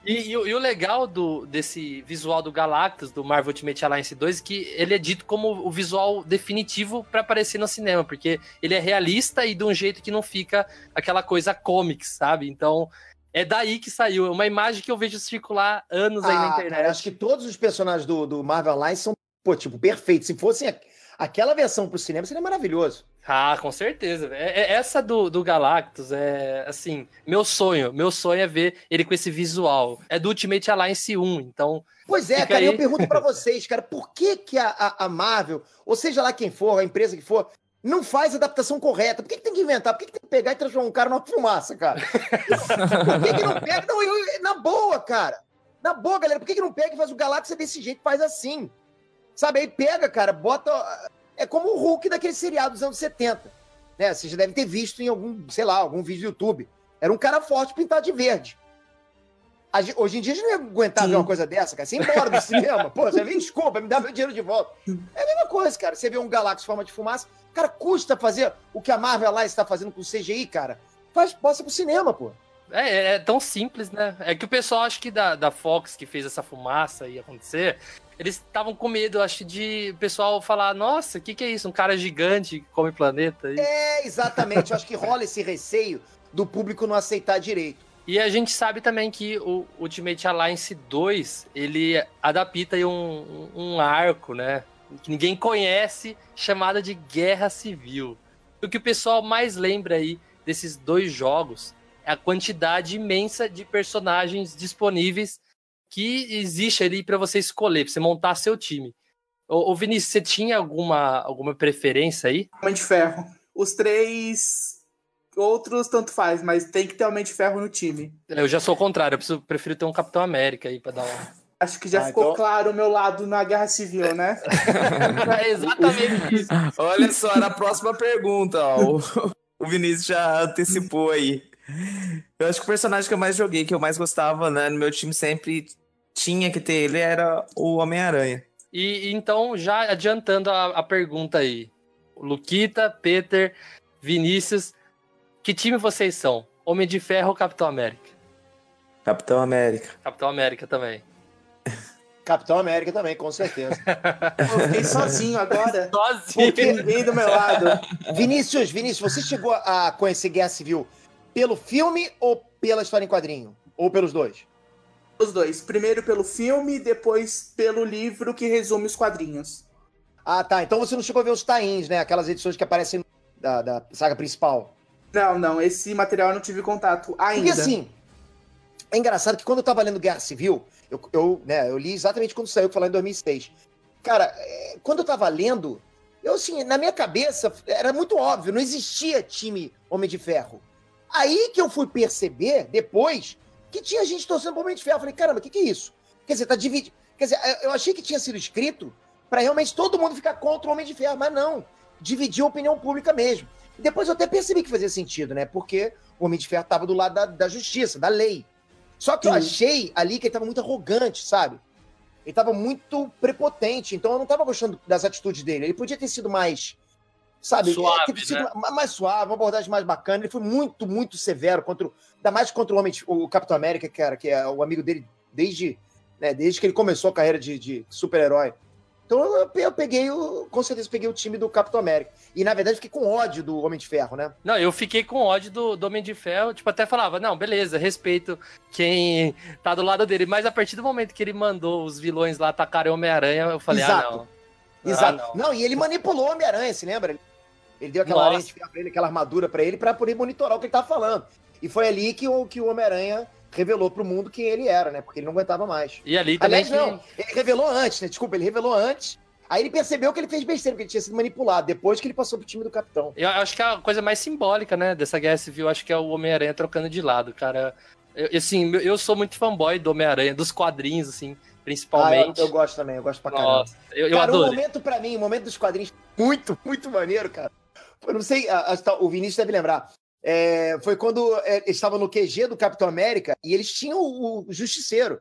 E, e o- e o legal do, desse visual do Galactus, do Marvel Ultimate Alliance 2, é que ele é dito como o visual definitivo pra aparecer no cinema, porque ele é realista e de um jeito que não fica aquela coisa comics, sabe? Então, é daí que saiu. É uma imagem que eu vejo circular anos aí na Ah, internet. cara, acho que todos os personagens do, do Marvel Alliance são, pô, tipo, perfeitos. Se fossem aquela versão pro cinema, seria maravilhoso. Ah, com certeza. É, é- essa do, do Galactus é, assim, meu sonho. Meu sonho é ver ele com esse visual. É do Ultimate Alliance 1, então... Pois é, cara, aí. eu pergunto pra vocês, cara, por que que a, a- a Marvel, ou seja lá quem for, a empresa que for, não faz a adaptação correta? Por que, que tem que inventar? Por que, que tem que pegar e transformar um cara numa fumaça, cara? por que, que não pega? Não, eu- na boa, cara. Na boa, galera, por que, que não pega e faz o Galáxia desse jeito, faz assim? Sabe, aí pega, cara, bota... É como o Hulk daquele seriado dos anos 70. Né? Você já deve ter visto em algum, sei lá, algum vídeo do YouTube. Era um cara forte pintado de verde. Hoje em dia a gente não ia aguentar Sim. ver uma coisa dessa, cara. Você embora do cinema. Pô, você vem, desculpa, me dá meu dinheiro de volta. É a mesma coisa, cara. Você vê um Galactus em forma de fumaça. Cara, custa fazer o que a Marvel lá está fazendo com o CGI, cara. Faz, possa pro cinema, pô. É, é- é tão simples, né? É que o pessoal, acho que da, da Fox, que fez essa fumaça ia acontecer, eles estavam com medo, acho, de o pessoal falar, nossa, o que, que é isso? Um cara gigante que come planeta? E, É, exatamente. Eu acho que rola esse receio do público não aceitar direito. e a gente sabe também que o Ultimate Alliance 2, ele adapta um, um arco, né? Que ninguém conhece, chamada de Guerra Civil. O que o pessoal mais lembra aí desses dois jogos a quantidade imensa de personagens disponíveis que existe ali para você escolher, para você montar seu time. Ô, ô Vinícius, você tinha alguma, alguma preferência aí? Homem de Ferro. Os três outros tanto faz, mas tem que ter Homem de Ferro no time. Eu já sou o contrário, eu preciso- prefiro ter um Capitão América aí para dar uma. Acho que já Ah, ficou então- claro o meu lado na Guerra Civil, né? É exatamente isso. Olha só, era a próxima pergunta, ó. O, o Vinícius já antecipou aí. Eu acho que o personagem que eu mais joguei, que eu mais gostava, né, no meu time sempre tinha que ter ele, era o Homem-Aranha. E e então, já adiantando a, a pergunta aí, Luquita, Peter, Vinícius, que time vocês são? Homem de Ferro ou Capitão América? Capitão América. Capitão América também. Capitão América também, com certeza. Eu fiquei sozinho agora. Sozinho. Porque ninguém do meu lado. Vinícius, Vinícius, você chegou a conhecer Guerra Civil pelo filme ou pela história em quadrinho? Ou pelos dois? Os dois. Primeiro pelo filme, depois pelo livro que resume os quadrinhos. Ah, tá. Então você não chegou a ver os tains, né? Aquelas edições que aparecem da, da saga principal. Não, não, esse material eu não tive contato ainda. Porque assim, é engraçado que quando eu tava lendo Guerra Civil, eu, eu, né, eu li exatamente quando saiu, que foi lá em 2006. Cara, é, quando eu tava lendo, eu assim, na minha cabeça, era muito óbvio, não existia time Homem de Ferro. Aí que eu fui perceber, depois, que tinha gente torcendo pro Homem de Ferro. Eu falei, caramba, o que, que é isso? Quer dizer, tá dividido. Quer dizer, eu achei que tinha sido escrito pra realmente todo mundo ficar contra o Homem de Ferro, mas não. Dividir a opinião pública mesmo. E depois eu até percebi que fazia sentido, né? Porque o Homem de Ferro tava do lado da, da justiça, da lei. Só que eu Sim. achei ali que ele tava muito arrogante, sabe? Ele tava muito prepotente, então eu não tava gostando das atitudes dele. Ele podia ter sido mais, sabe, Suave, ter sido né? ma- mais suave, uma abordagem mais bacana. Ele foi muito, muito severo contra, ainda mais contra o homem, o Capitão América, cara, que é o amigo dele desde, né, desde que ele começou a carreira de, de super-herói. Então eu, peguei o, com certeza peguei o time do Capitão América. E na verdade fiquei com ódio do Homem de Ferro, né? Não, eu fiquei com ódio do, do Homem de Ferro, tipo, até falava, não, beleza, respeito quem tá do lado dele, mas a partir do momento que ele mandou os vilões lá atacarem o Homem-Aranha, eu falei, Exato. ah, não. Exato. Ah, não. e ele manipulou o Homem-Aranha, se lembra? Ele- deu aquela Nossa. ferro pra ele, aquela armadura pra ele, pra poder monitorar o que ele tava falando. E foi ali que o, que o Homem-Aranha revelou pro mundo quem ele era, né? Porque ele não aguentava mais. E ali também Aliás, que- não. Ele revelou antes, né? Desculpa, ele revelou antes. Aí ele percebeu que ele fez besteira, porque ele tinha sido manipulado, depois que ele passou pro time do capitão. Eu acho que a coisa mais simbólica, né, dessa guerra civil, acho que é o Homem-Aranha trocando de lado, cara. Eu, assim, eu sou muito fanboy do Homem-Aranha, dos quadrinhos, assim, Ah, eu, principalmente. eu gosto também, eu gosto pra caramba. Nossa, eu, eu cara, o adorei. momento pra mim, o momento dos quadrinhos, muito, muito maneiro, cara. Eu não sei, o Vinícius deve lembrar. É, foi quando é, eles estavam no QG do Capitão América e eles tinham o, o Justiceiro.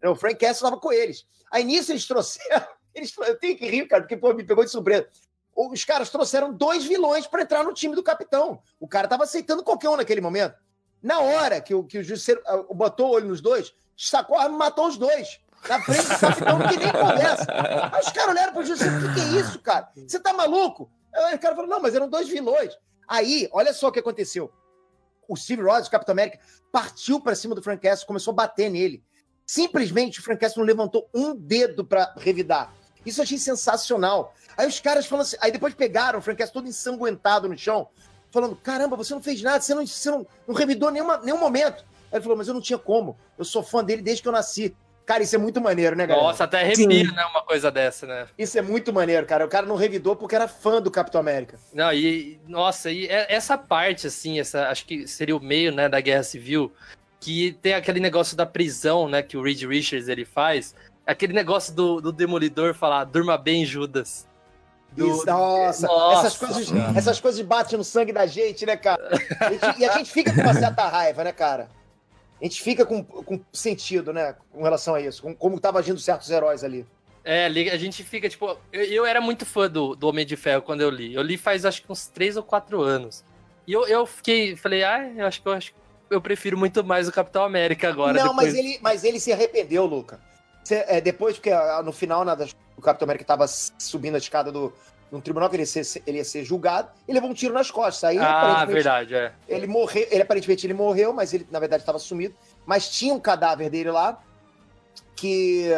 né? O Frank Castle estava com eles. Aí nisso eles trouxeram. Eles, eu tenho que rir, cara, porque pô, me pegou de surpresa. Os caras trouxeram dois vilões pra entrar no time do Capitão. O cara tava aceitando qualquer um naquele momento. Na hora que o, que o Justiceiro ah, botou o olho nos dois, sacou a arma e matou os dois. Na frente do Capitão, que nem conversa. Aí os caras olharam pro Justiceiro, o que, que é isso, cara? Você tá maluco? Aí o cara falou, não, mas eram dois vilões. Aí, olha só o que aconteceu. O Steve Rogers, Capitão América, partiu pra cima do Frank Castle, começou a bater nele. Simplesmente o Frank Castle não levantou um dedo pra revidar. Isso eu achei sensacional. Aí os caras falam assim, aí depois pegaram o Frank Castle todo ensanguentado no chão, falando, caramba, você não fez nada, você não, você não, não revidou nenhuma, nenhum momento. Aí ele falou, mas eu não tinha como. Eu sou fã dele desde que eu nasci. Cara, isso é muito maneiro, né, galera? Nossa, até arrepia, né, uma coisa dessa, né? Isso é muito maneiro, cara. O cara não revidou porque era fã do Capitão América. Não, e, nossa, e é- essa parte, assim, essa, acho que seria o meio, né, da Guerra Civil, que tem aquele negócio da prisão, né, que o Reed Richards, ele faz, aquele negócio do, do Demolidor falar, durma bem, Judas. Do- Isso, nossa, Nossa, essas, coisas, essas coisas batem no sangue da gente, né, cara? A gente- e a gente fica com uma certa raiva, né, cara? A gente fica com, com sentido, né, com relação a isso, com como estavam agindo certos heróis ali. É, a gente fica, tipo, eu, eu era muito fã do, do Homem de Ferro quando eu li. Eu li faz acho que uns 3 ou 4 anos. E eu, eu fiquei, falei, ah, eu acho que eu acho que eu prefiro muito mais o Capitão América agora. não, depois... mas, ele, mas ele se arrependeu, Luca. Cê- é, depois, porque no final né, das- o Capitão América estava subindo a escada do, no tribunal que ele ia, ser, ele ia ser julgado, ele levou um tiro nas costas. Aí, Ah, verdade, é. Ele morreu, ele aparentemente ele morreu, mas ele na verdade estava sumido. Mas tinha um cadáver dele lá que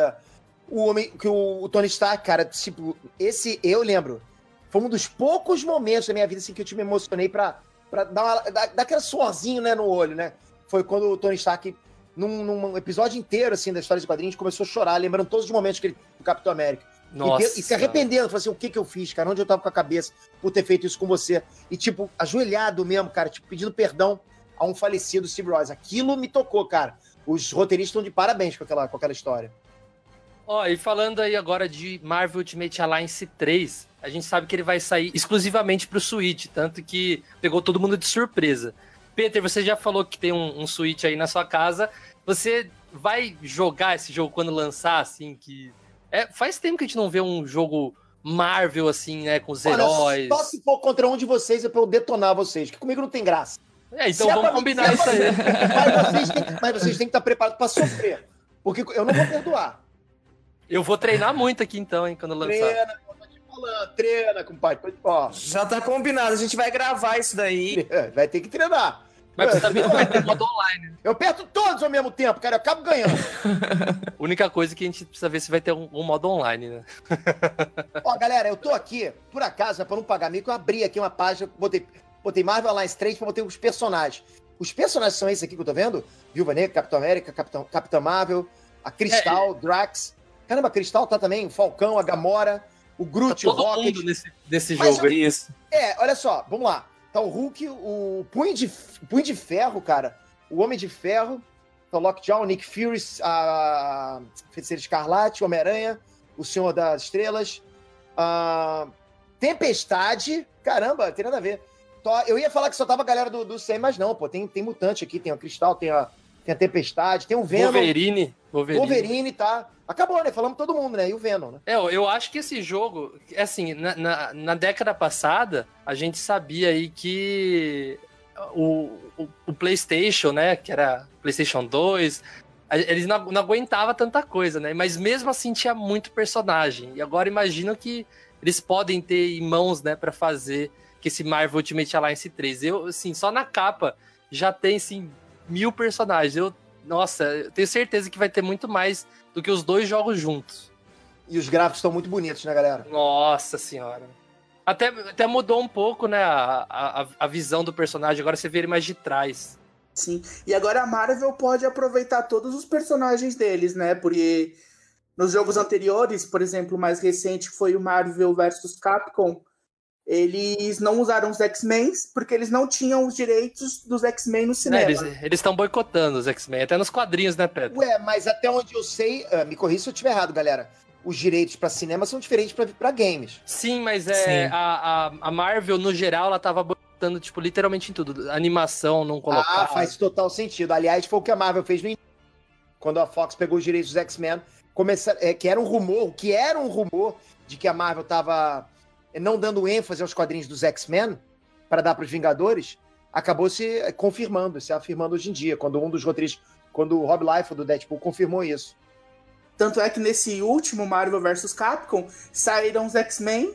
o homem, que o, o Tony Stark, cara, tipo, esse eu lembro, foi um dos poucos momentos da minha vida assim que eu te me emocionei pra, pra dar, uma, dar, dar aquele suorzinho, né, no olho, né? Foi quando o Tony Stark num, num episódio inteiro assim da história de quadrinhos começou a chorar, lembrando todos os momentos que ele do Capitão América. E Nossa. pe- E, se arrependendo, falou assim: o que que eu fiz, cara? Onde eu tava com a cabeça por ter feito isso com você? E, tipo, ajoelhado mesmo, cara, tipo, pedindo perdão a um falecido Steve Rogers. Aquilo me tocou, cara. Os roteiristas estão de parabéns com aquela, com aquela história. Ó, e falando aí agora de Marvel Ultimate Alliance 3, a gente sabe que ele vai sair exclusivamente pro Switch, tanto que pegou todo mundo de surpresa. Peter, você já falou que tem um, um Switch aí na sua casa. Você vai jogar esse jogo quando lançar, assim, que... É, faz tempo que a gente não vê um jogo Marvel, assim, né, com os Olha, heróis. só se for contra um de vocês é pra eu detonar vocês, que comigo não tem graça. É, então Se é vamos pra mim, combinar é isso aí. Mas vocês, têm, mas vocês têm que estar preparados pra sofrer. Porque eu não vou perdoar. Eu vou treinar muito aqui então, hein, quando lançar. Treina, eu tô te falando, treina, compadre. Ó, Já tá combinado, a gente vai gravar isso daí. vai ter que treinar. Mas você também não vai ter modo online. Eu aperto todos ao mesmo tempo, cara. Eu acabo ganhando. Única coisa que a gente precisa ver se vai ter um, um modo online, né? Ó, galera, eu tô aqui, por acaso, né, pra não pagar mico, eu abri aqui uma página, botei, botei Marvel Alliance 3 pra botar os personagens. Os personagens são esses aqui que eu tô vendo? Viúva Negra, Capitão América, Capitão, Capitã Marvel, a Cristal, Drax. Caramba, a Cristal tá também, o Falcão, a Gamora, o Tá Groot, o todo Rocket. mundo nesse, nesse Mas jogo. Isso. É, olha só, vamos lá. Tá o Hulk, o Punho de, Punho de Ferro, cara. O Homem de Ferro. Tá o Lockjaw, o Nick Fury, a Feiticeira Escarlate, o Homem-Aranha, o Senhor das Estrelas. a Tempestade. Caramba, tem nada a ver. Eu ia falar que só tava a galera do, do 100, mas não, pô. Tem, tem mutante aqui, tem a Cristal, tem a tem a Tempestade, tem o Venom. Wolverine. Wolverine. Wolverine, tá. Acabou, né? Falamos todo mundo, né? E o Venom, né? É, eu- acho que esse jogo, assim, na, na, na década passada, a gente sabia aí que o, o, o PlayStation, né, que era PlayStation 2, a- eles não, não aguentavam tanta coisa, né? Mas mesmo assim tinha muito personagem. E agora imagino que eles podem ter em mãos, né, pra fazer que esse Marvel Ultimate Alliance 3. Eu, assim, só na capa já tem, assim, mil personagens. Eu, nossa, eu tenho certeza que vai ter muito mais do que os dois jogos juntos. E os gráficos estão muito bonitos, né, galera? Nossa senhora. Até, até mudou um pouco, né, a, a, a visão do personagem. Agora você vê ele mais de trás. Sim. E agora a Marvel pode aproveitar todos os personagens deles, né? Porque nos jogos anteriores, por exemplo, o mais recente foi o Marvel vs Capcom, eles não usaram os X-Men porque eles não tinham os direitos dos X-Men no Né, cinema. eles eles estão boicotando os X-Men, até nos quadrinhos, né, Pedro? Ué, mas até onde eu sei, ah, me corrija se eu estiver errado, galera. Os direitos pra cinema são diferentes pra, pra games. Sim, mas é Sim. a, a, a Marvel, no geral, ela tava boicotando, tipo, literalmente em tudo. Animação, não colocar. Ah, faz total sentido. Aliás, foi o que a Marvel fez no início. Quando a Fox pegou os direitos dos X-Men, começa- é, que era um rumor, que era um rumor de que a Marvel tava não dando ênfase aos quadrinhos dos X-Men para dar para os Vingadores, acabou se é, confirmando, se afirmando hoje em dia, quando um dos roteiristas, quando o Rob Liefeld do Deadpool confirmou isso. Tanto é que nesse último Marvel vs Capcom saíram os X-Men,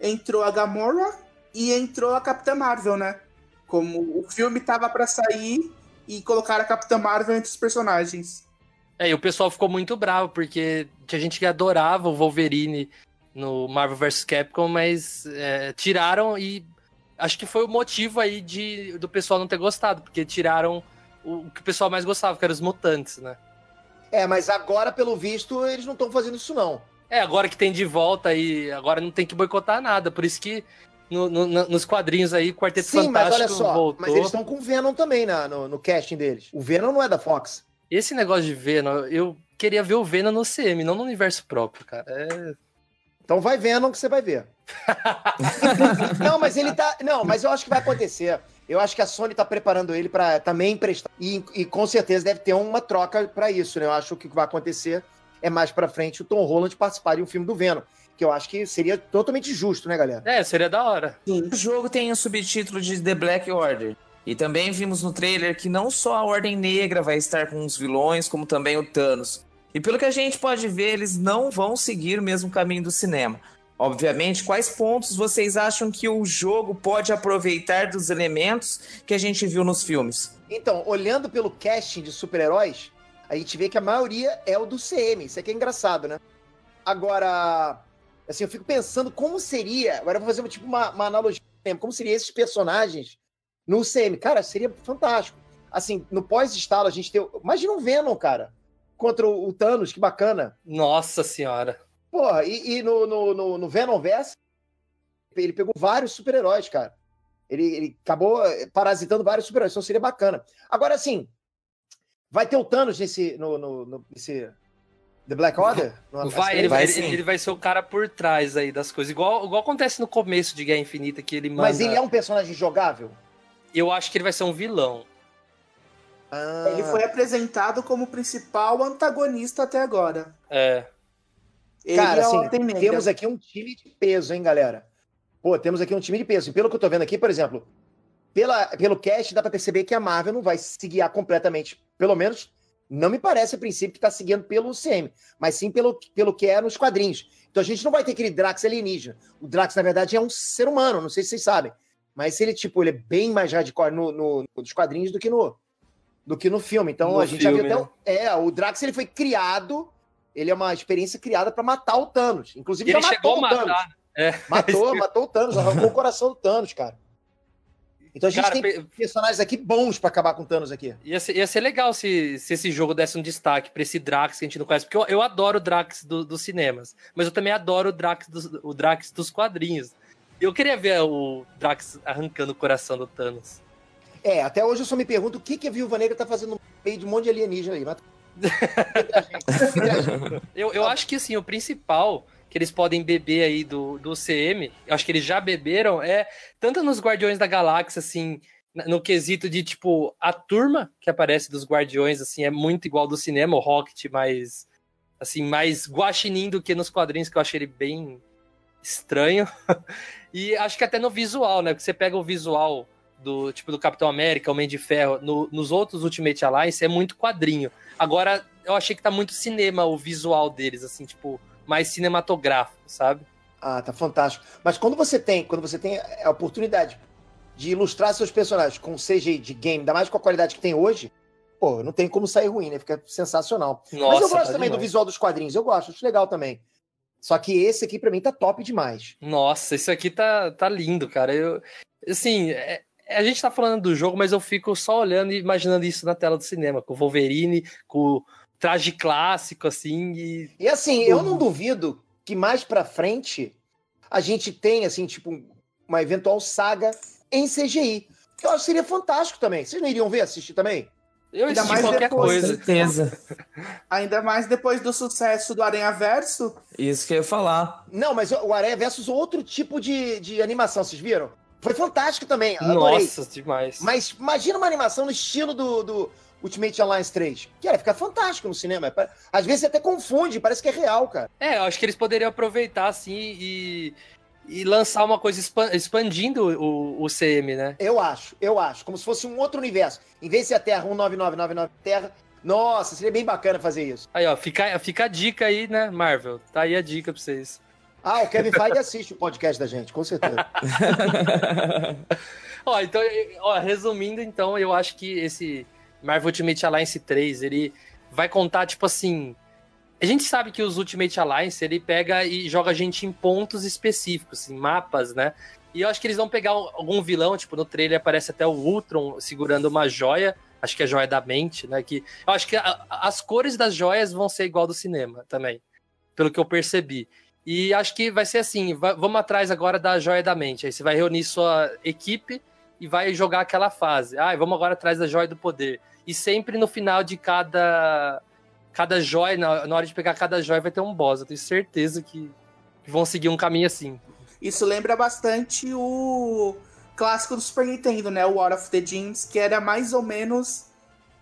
entrou a Gamora e entrou a Capitã Marvel, né? Como o filme tava pra sair e colocaram a Capitã Marvel entre os personagens. É, e o pessoal ficou muito bravo, porque tinha gente que adorava o Wolverine no Marvel vs Capcom, mas é, tiraram e acho que foi o motivo aí de, do pessoal não ter gostado, porque tiraram o, o que o pessoal mais gostava, que eram os mutantes, né? É, mas agora, pelo visto, eles não estão fazendo isso, não. É, agora que tem de volta aí, agora não tem que boicotar nada, por isso que no- no- no- nos quadrinhos aí, o Quarteto Sim, mas Fantástico olha só, voltou. mas eles estão com o Venom também na, no, no casting deles. O Venom não é da Fox. Esse negócio de Venom, eu queria ver o Venom no CM, não no universo próprio, cara. É... Então vai Venom que você vai ver. não, mas ele tá. Não, mas eu acho que vai acontecer. Eu acho que a Sony tá preparando ele pra também emprestar. E, e com certeza deve ter uma troca pra isso, né? Eu acho que o que vai acontecer é mais pra frente o Tom Holland participar de um filme do Venom. Que eu acho que seria totalmente justo, né, galera? é, seria da hora. Sim. O jogo tem o subtítulo de The Black Order. E também vimos no trailer que não só a Ordem Negra vai estar com os vilões, como também o Thanos. E pelo que a gente pode ver, eles não vão seguir o mesmo caminho do cinema. Obviamente, quais pontos vocês acham que o jogo pode aproveitar dos elementos que a gente viu nos filmes? Então, olhando pelo casting de super-heróis, a gente vê que a maioria é o do CM. Isso aqui é engraçado, né? Agora, assim, eu fico pensando como seria. Agora eu vou fazer tipo uma, uma analogia. Como seriam esses personagens no CM? Cara, seria fantástico. Assim, no pós-estalo, a gente tem. Imagina um Venom, cara, contra o, o Thanos, que bacana. Nossa senhora. Porra, e, e no, no, no, no Venom Verse, ele pegou vários super-heróis, cara. Ele, ele acabou eh, parasitando vários super-heróis, então seria bacana. Agora, assim, vai ter o Thanos nesse. No, no, no- nesse The Black Order? Vai, S3? ele, Vai ele- ele vai ser o cara por trás aí das coisas. Igual, igual acontece no começo de Guerra Infinita, que ele manda. Mas ele é um personagem jogável? Eu acho que ele vai ser um vilão. Ah, Ele foi apresentado como principal antagonista até agora. É. Ele Cara, é assim, temos aqui um time de peso, hein, galera? Pô, temos aqui um time de peso. E pelo que eu tô vendo aqui, por exemplo, pela, pelo cast, dá pra perceber que a Marvel não vai se guiar completamente. Pelo menos, não me parece a princípio que tá seguindo pelo CM, mas sim pelo, pelo que é nos quadrinhos. Então a gente não vai ter aquele Drax alienígena. O Drax, na verdade, é um ser humano, não sei se vocês sabem. Mas ele, tipo, ele é bem mais hardcore no, no, nos quadrinhos do que no, do que no filme. Então No a gente já filme, viu até. o- É, o Drax ele foi criado. Ele é uma experiência criada pra matar o Thanos. Inclusive, Ele já matou o Thanos. matar. É. Matou, matou o Thanos, arrancou o coração do Thanos, cara. Então a gente Cara, tem pe- personagens aqui bons pra acabar com o Thanos aqui. Ia ser, ia ser legal se, se esse jogo desse um destaque pra esse Drax que a gente não conhece. Porque eu, eu adoro o Drax do- dos cinemas. Mas eu também adoro o Drax dos, o Drax dos quadrinhos. Eu queria ver o Drax arrancando o coração do Thanos. É, até hoje eu só me pergunto o que, que a Viúva Negra tá fazendo no meio de um monte de alienígena aí. Mas... Eu, eu acho que assim, o principal que eles podem beber aí do, do CM, eu acho que eles já beberam, é tanto nos Guardiões da Galáxia, assim, no quesito de, tipo, a turma que aparece dos Guardiões, assim, é muito igual do cinema, o Rocket, mais, assim, mais guaxinim do que nos quadrinhos, que eu achei ele bem estranho. e acho que até no visual, né? Porque você pega o visual do, tipo, do Capitão América, Homem de Ferro, no, nos outros Ultimate Alliance, é muito quadrinho. Agora, eu achei que tá muito cinema o visual deles, assim, tipo, mais cinematográfico, sabe? Ah, tá fantástico. Mas quando você tem, quando você tem a oportunidade de ilustrar seus personagens com CGI de game, ainda mais com a qualidade que tem hoje, pô, não tem como sair ruim, né? Fica sensacional. Nossa, Mas eu gosto tá também do demais. visual dos quadrinhos, eu gosto, acho legal também. Só que esse aqui pra mim tá top demais. Nossa, isso aqui tá, tá lindo, cara. Eu, assim, é- a gente tá falando do jogo, mas eu fico só olhando e imaginando isso na tela do cinema, com o Wolverine, com o traje clássico, assim, e E assim, eu não duvido que mais pra frente a gente tenha, assim, tipo, uma eventual saga em CGI. Que eu acho que seria fantástico também. Vocês não iriam ver, assistir também? eu Ainda mais qualquer depois, coisa. Certeza. Ainda mais depois do sucesso do Aranha Verso. Isso que eu ia falar. Não, mas o Aranha versus outro tipo de, de animação, vocês viram? Foi fantástico também, adorei. Nossa, demais. Mas imagina uma animação no estilo do, do Ultimate Alliance 3. Cara, fica fantástico no cinema. Às vezes você até confunde, parece que é real, cara. É, eu acho que eles poderiam aproveitar, assim, e, e lançar uma coisa expan- expandindo o, o CM, né? Eu acho, eu acho. Como se fosse um outro universo. Em vez de ser a Terra 19999 Terra, nossa, seria bem bacana fazer isso. Aí, ó, fica, fica a dica aí, né, Marvel? Tá aí a dica pra vocês. Ah, o Kevin Feige assiste o podcast da gente, com certeza. Ó, então, ó, resumindo, então, eu acho que esse Marvel Ultimate Alliance 3, ele vai contar, tipo assim. A gente sabe que os Ultimate Alliance, ele pega e joga a gente em pontos específicos, em mapas, né? E eu acho que eles vão pegar algum vilão, tipo, no trailer aparece até o Ultron segurando uma joia, acho que é a joia da mente, né? Que eu acho que a- as cores das joias vão ser igual do cinema também, pelo que eu percebi. E acho que vai ser assim, va- vamos atrás agora da joia da mente. Aí você vai reunir sua equipe e vai jogar aquela fase. Ah, vamos agora atrás da joia do poder. E sempre no final de cada cada joia, na, na hora de pegar cada joia vai ter um boss. Eu tenho certeza que, que vão seguir um caminho assim. Isso lembra bastante o clássico do Super Nintendo, né? O War of the Gems, que era mais ou menos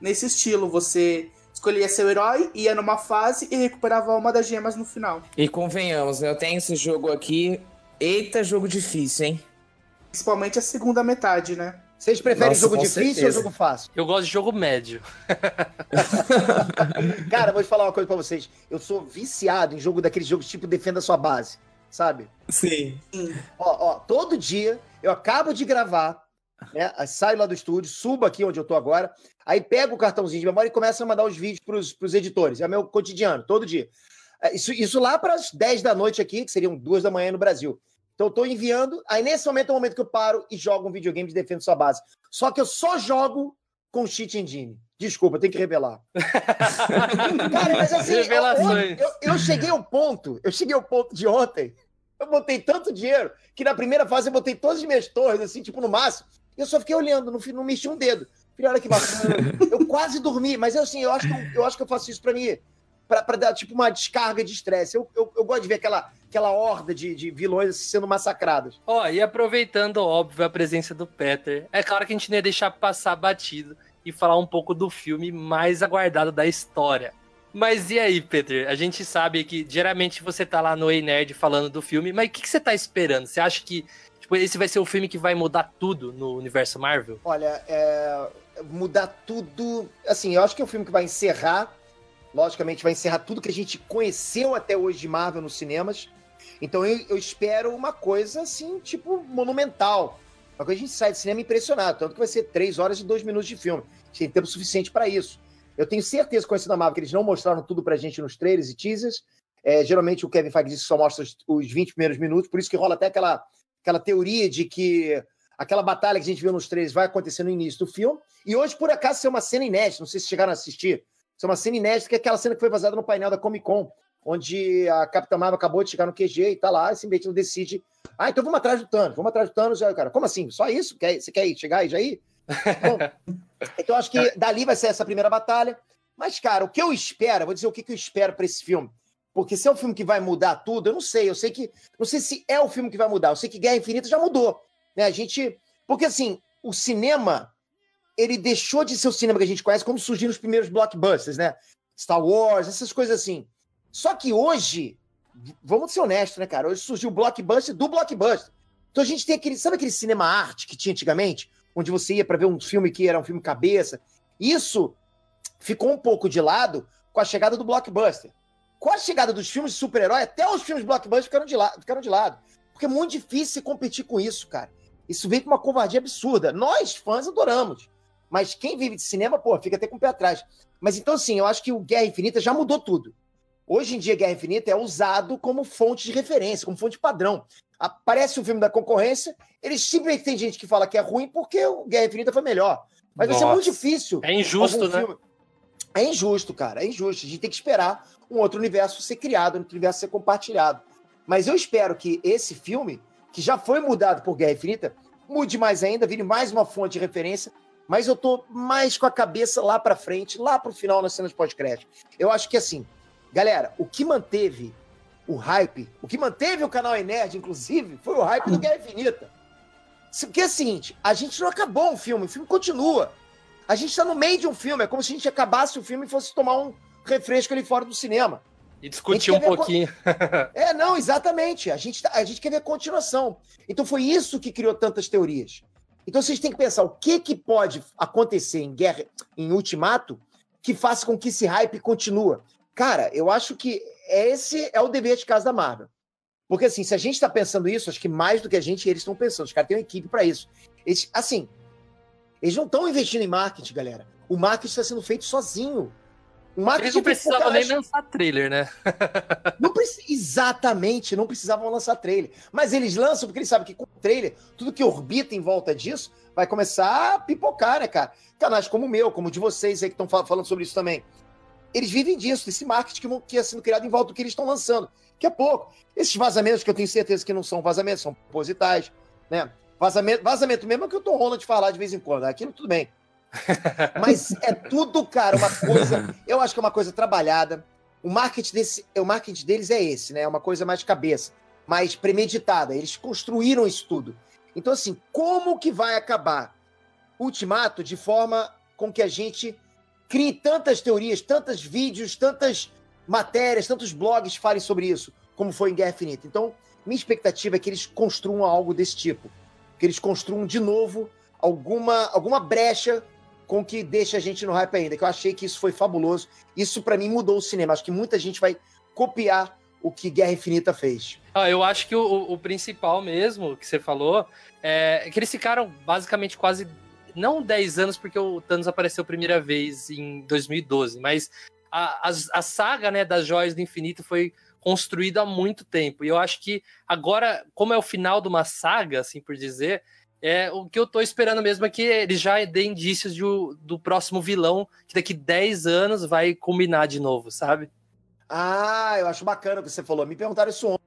nesse estilo. Você escolhia seu herói, ia numa fase e recuperava uma das gemas no final. E convenhamos, né? Eu tenho esse jogo aqui. Eita, jogo difícil, hein? Principalmente a segunda metade, né? Vocês preferem Nossa, jogo difícil certeza. ou jogo fácil? Eu gosto de jogo médio. Cara, vou te falar uma coisa pra vocês. Eu sou viciado em jogo daqueles jogos tipo Defenda Sua Base, sabe? Sim. Ó, ó, todo dia eu acabo de gravar, né? Saio lá do estúdio, subo aqui onde eu tô agora, aí pego o cartãozinho de memória e começo a mandar os vídeos pros, pros editores. É meu cotidiano, todo dia. É, Isso, isso lá para as 10 da noite aqui, que seriam duas da manhã no Brasil. Então eu tô enviando, aí nesse momento é o momento que eu paro e jogo um videogame de defesa sua base. Só que eu só jogo com cheat engine. Desculpa, eu tenho que revelar. Cara, mas assim, eu, Revelações. eu, eu cheguei ao ponto, eu cheguei ao ponto de ontem, eu botei tanto dinheiro que na primeira fase eu botei todas as minhas torres, assim, tipo, no máximo, eu só fiquei olhando, não, não mexi um dedo. Falei, olha que bacana. eu quase dormi, mas assim, eu acho que eu, eu acho que eu faço isso pra mim, pra, pra dar, tipo, uma descarga de estresse. Eu, eu, eu gosto de ver aquela, aquela horda de, de vilões sendo massacrados. Ó, e aproveitando, óbvio, a presença do Peter, é claro que a gente não ia deixar passar batido e falar um pouco do filme mais aguardado da história. Mas e aí, Peter? A gente sabe que geralmente você tá lá no Ei Nerd falando do filme, mas o que, que você tá esperando? Você acha que tipo, esse vai ser o filme que vai mudar tudo no universo Marvel? Olha, é, mudar tudo. Assim, eu acho que é um filme que vai encerrar. Logicamente, vai encerrar tudo que a gente conheceu até hoje de Marvel nos cinemas. Então eu, eu espero uma coisa assim, tipo, monumental. Uma coisa que a gente sai de cinema impressionado. Tanto que vai ser três horas e dois minutos de filme. Tem tempo suficiente para isso. Eu tenho certeza, conhecendo a Marvel, que eles não mostraram tudo pra gente nos trailers e teasers. É, geralmente o Kevin Feige só mostra os, os 20 primeiros minutos, por isso que rola até aquela, aquela teoria de que aquela batalha que a gente viu nos trailers vai acontecer no início do filme. E hoje, por acaso, é uma cena inédita, não sei se chegaram a assistir. Isso é uma cena inédita, que é aquela cena que foi vazada no painel da Comic Con, onde a Capitã Marvel acabou de chegar no QG e tá lá, e simplesmente decide. Ah, então vamos atrás do Thanos, vamos atrás do Thanos. Aí, cara, como assim? Só isso? Quer, você quer ir, chegar e já ir? Bom, então acho que dali vai ser essa primeira batalha. Mas, cara, o que eu espero, vou dizer o que, que eu espero pra esse filme. Porque se é um filme que vai mudar tudo, eu não sei. Eu sei que. Não sei se é o filme que vai mudar. Eu sei que Guerra Infinita já mudou. Né? A gente. Porque, assim, o cinema ele deixou de ser o cinema que a gente conhece quando surgiram os primeiros blockbusters, né? Star Wars, essas coisas assim. Só que hoje, vamos ser honestos, né, cara? Hoje surgiu o blockbuster do blockbuster. Então a gente tem aquele, sabe aquele cinema arte que tinha antigamente, onde você ia para ver um filme que era um filme cabeça? Isso ficou um pouco de lado com a chegada do blockbuster. Com a chegada dos filmes de super-herói, até os filmes blockbuster ficaram de, la ficaram de lado. Porque é muito difícil competir com isso, cara. Isso veio com uma covardia absurda. Nós, fãs, adoramos. Mas quem vive de cinema, pô, fica até com o pé atrás. Mas então, assim, eu acho que o Guerra Infinita já mudou tudo. Hoje em dia, Guerra Infinita é usado como fonte de referência, como fonte padrão. Aparece um filme da concorrência, eles simplesmente tem gente que fala que é ruim porque o Guerra Infinita foi melhor. Mas vai ser Nossa. muito difícil. É injusto, né? filme- É injusto, cara. É injusto. A gente tem que esperar um outro universo ser criado, um outro universo ser compartilhado. Mas eu espero que esse filme, que já foi mudado por Guerra Infinita, mude mais ainda, vire mais uma fonte de referência. Mas eu tô mais com a cabeça lá pra frente, lá pro final nas cenas pós-crédito. Eu acho que assim, galera, o que manteve o hype, o que manteve o canal Enerd, inclusive, foi o hype do Guerra Infinita. Porque é o seguinte, a gente não acabou um filme, o filme continua. A gente tá no meio de um filme, é como se a gente acabasse o filme e fosse tomar um refresco ali fora do cinema. E discutir um ver pouquinho. É, não, exatamente. A gente, tá- a gente quer ver continuação. Então foi isso que criou tantas teorias. Então vocês têm que pensar o que, que pode acontecer em guerra, em Ultimato, que faça com que esse hype continua. Cara, eu acho que esse é o dever de casa da Marvel. Porque assim, se a gente tá pensando isso, acho que mais do que a gente, eles estão pensando. Os caras têm uma equipe para isso. Eles, assim, eles não estão investindo em marketing, galera. O marketing está sendo feito sozinho. Marketing Eles não precisavam nem nas- lançar trailer, né? não preci- Exatamente, não precisavam lançar trailer. Mas eles lançam porque eles sabem que com o trailer, tudo que orbita em volta disso vai começar a pipocar, né, cara? Canais como o meu, como o de vocês aí que estão falando sobre isso também. Eles vivem disso, desse marketing que, é sendo criado em volta do que eles estão lançando. Daqui a pouco, esses vazamentos que eu tenho certeza que não são vazamentos, são propositais, né? Vazamento, vazamento mesmo é o que o Tom Holland falar de vez em quando. Aquilo tudo bem. Mas é tudo, cara, uma coisa. Eu acho que é uma coisa trabalhada. O marketing, desse, o marketing deles é esse, né? É uma coisa mais cabeça, mais premeditada. Eles construíram isso tudo. Então, assim, como que vai acabar Ultimato de forma com que a gente crie tantas teorias, tantos vídeos, tantas matérias, tantos blogs falem sobre isso, como foi em Guerra Infinita? Então, minha expectativa é que eles construam algo desse tipo. Que eles construam de novo alguma, alguma brecha com que deixa a gente no hype ainda, que eu achei que isso foi fabuloso. Isso para mim mudou o cinema. Acho que muita gente vai copiar o que Guerra Infinita fez. Ah, eu acho que o, o principal mesmo que você falou é que eles ficaram basicamente quase não 10 anos, porque o Thanos apareceu a primeira vez em 2012, mas a, a, a saga né, das joias do infinito foi construída há muito tempo. E eu acho que agora, como é o final de uma saga, assim por dizer, é, o que eu tô esperando mesmo é que eles já dêem indícios de, do próximo vilão, que daqui 10 anos vai combinar de novo, sabe? Ah, eu acho bacana o que você falou. Me perguntaram isso ontem.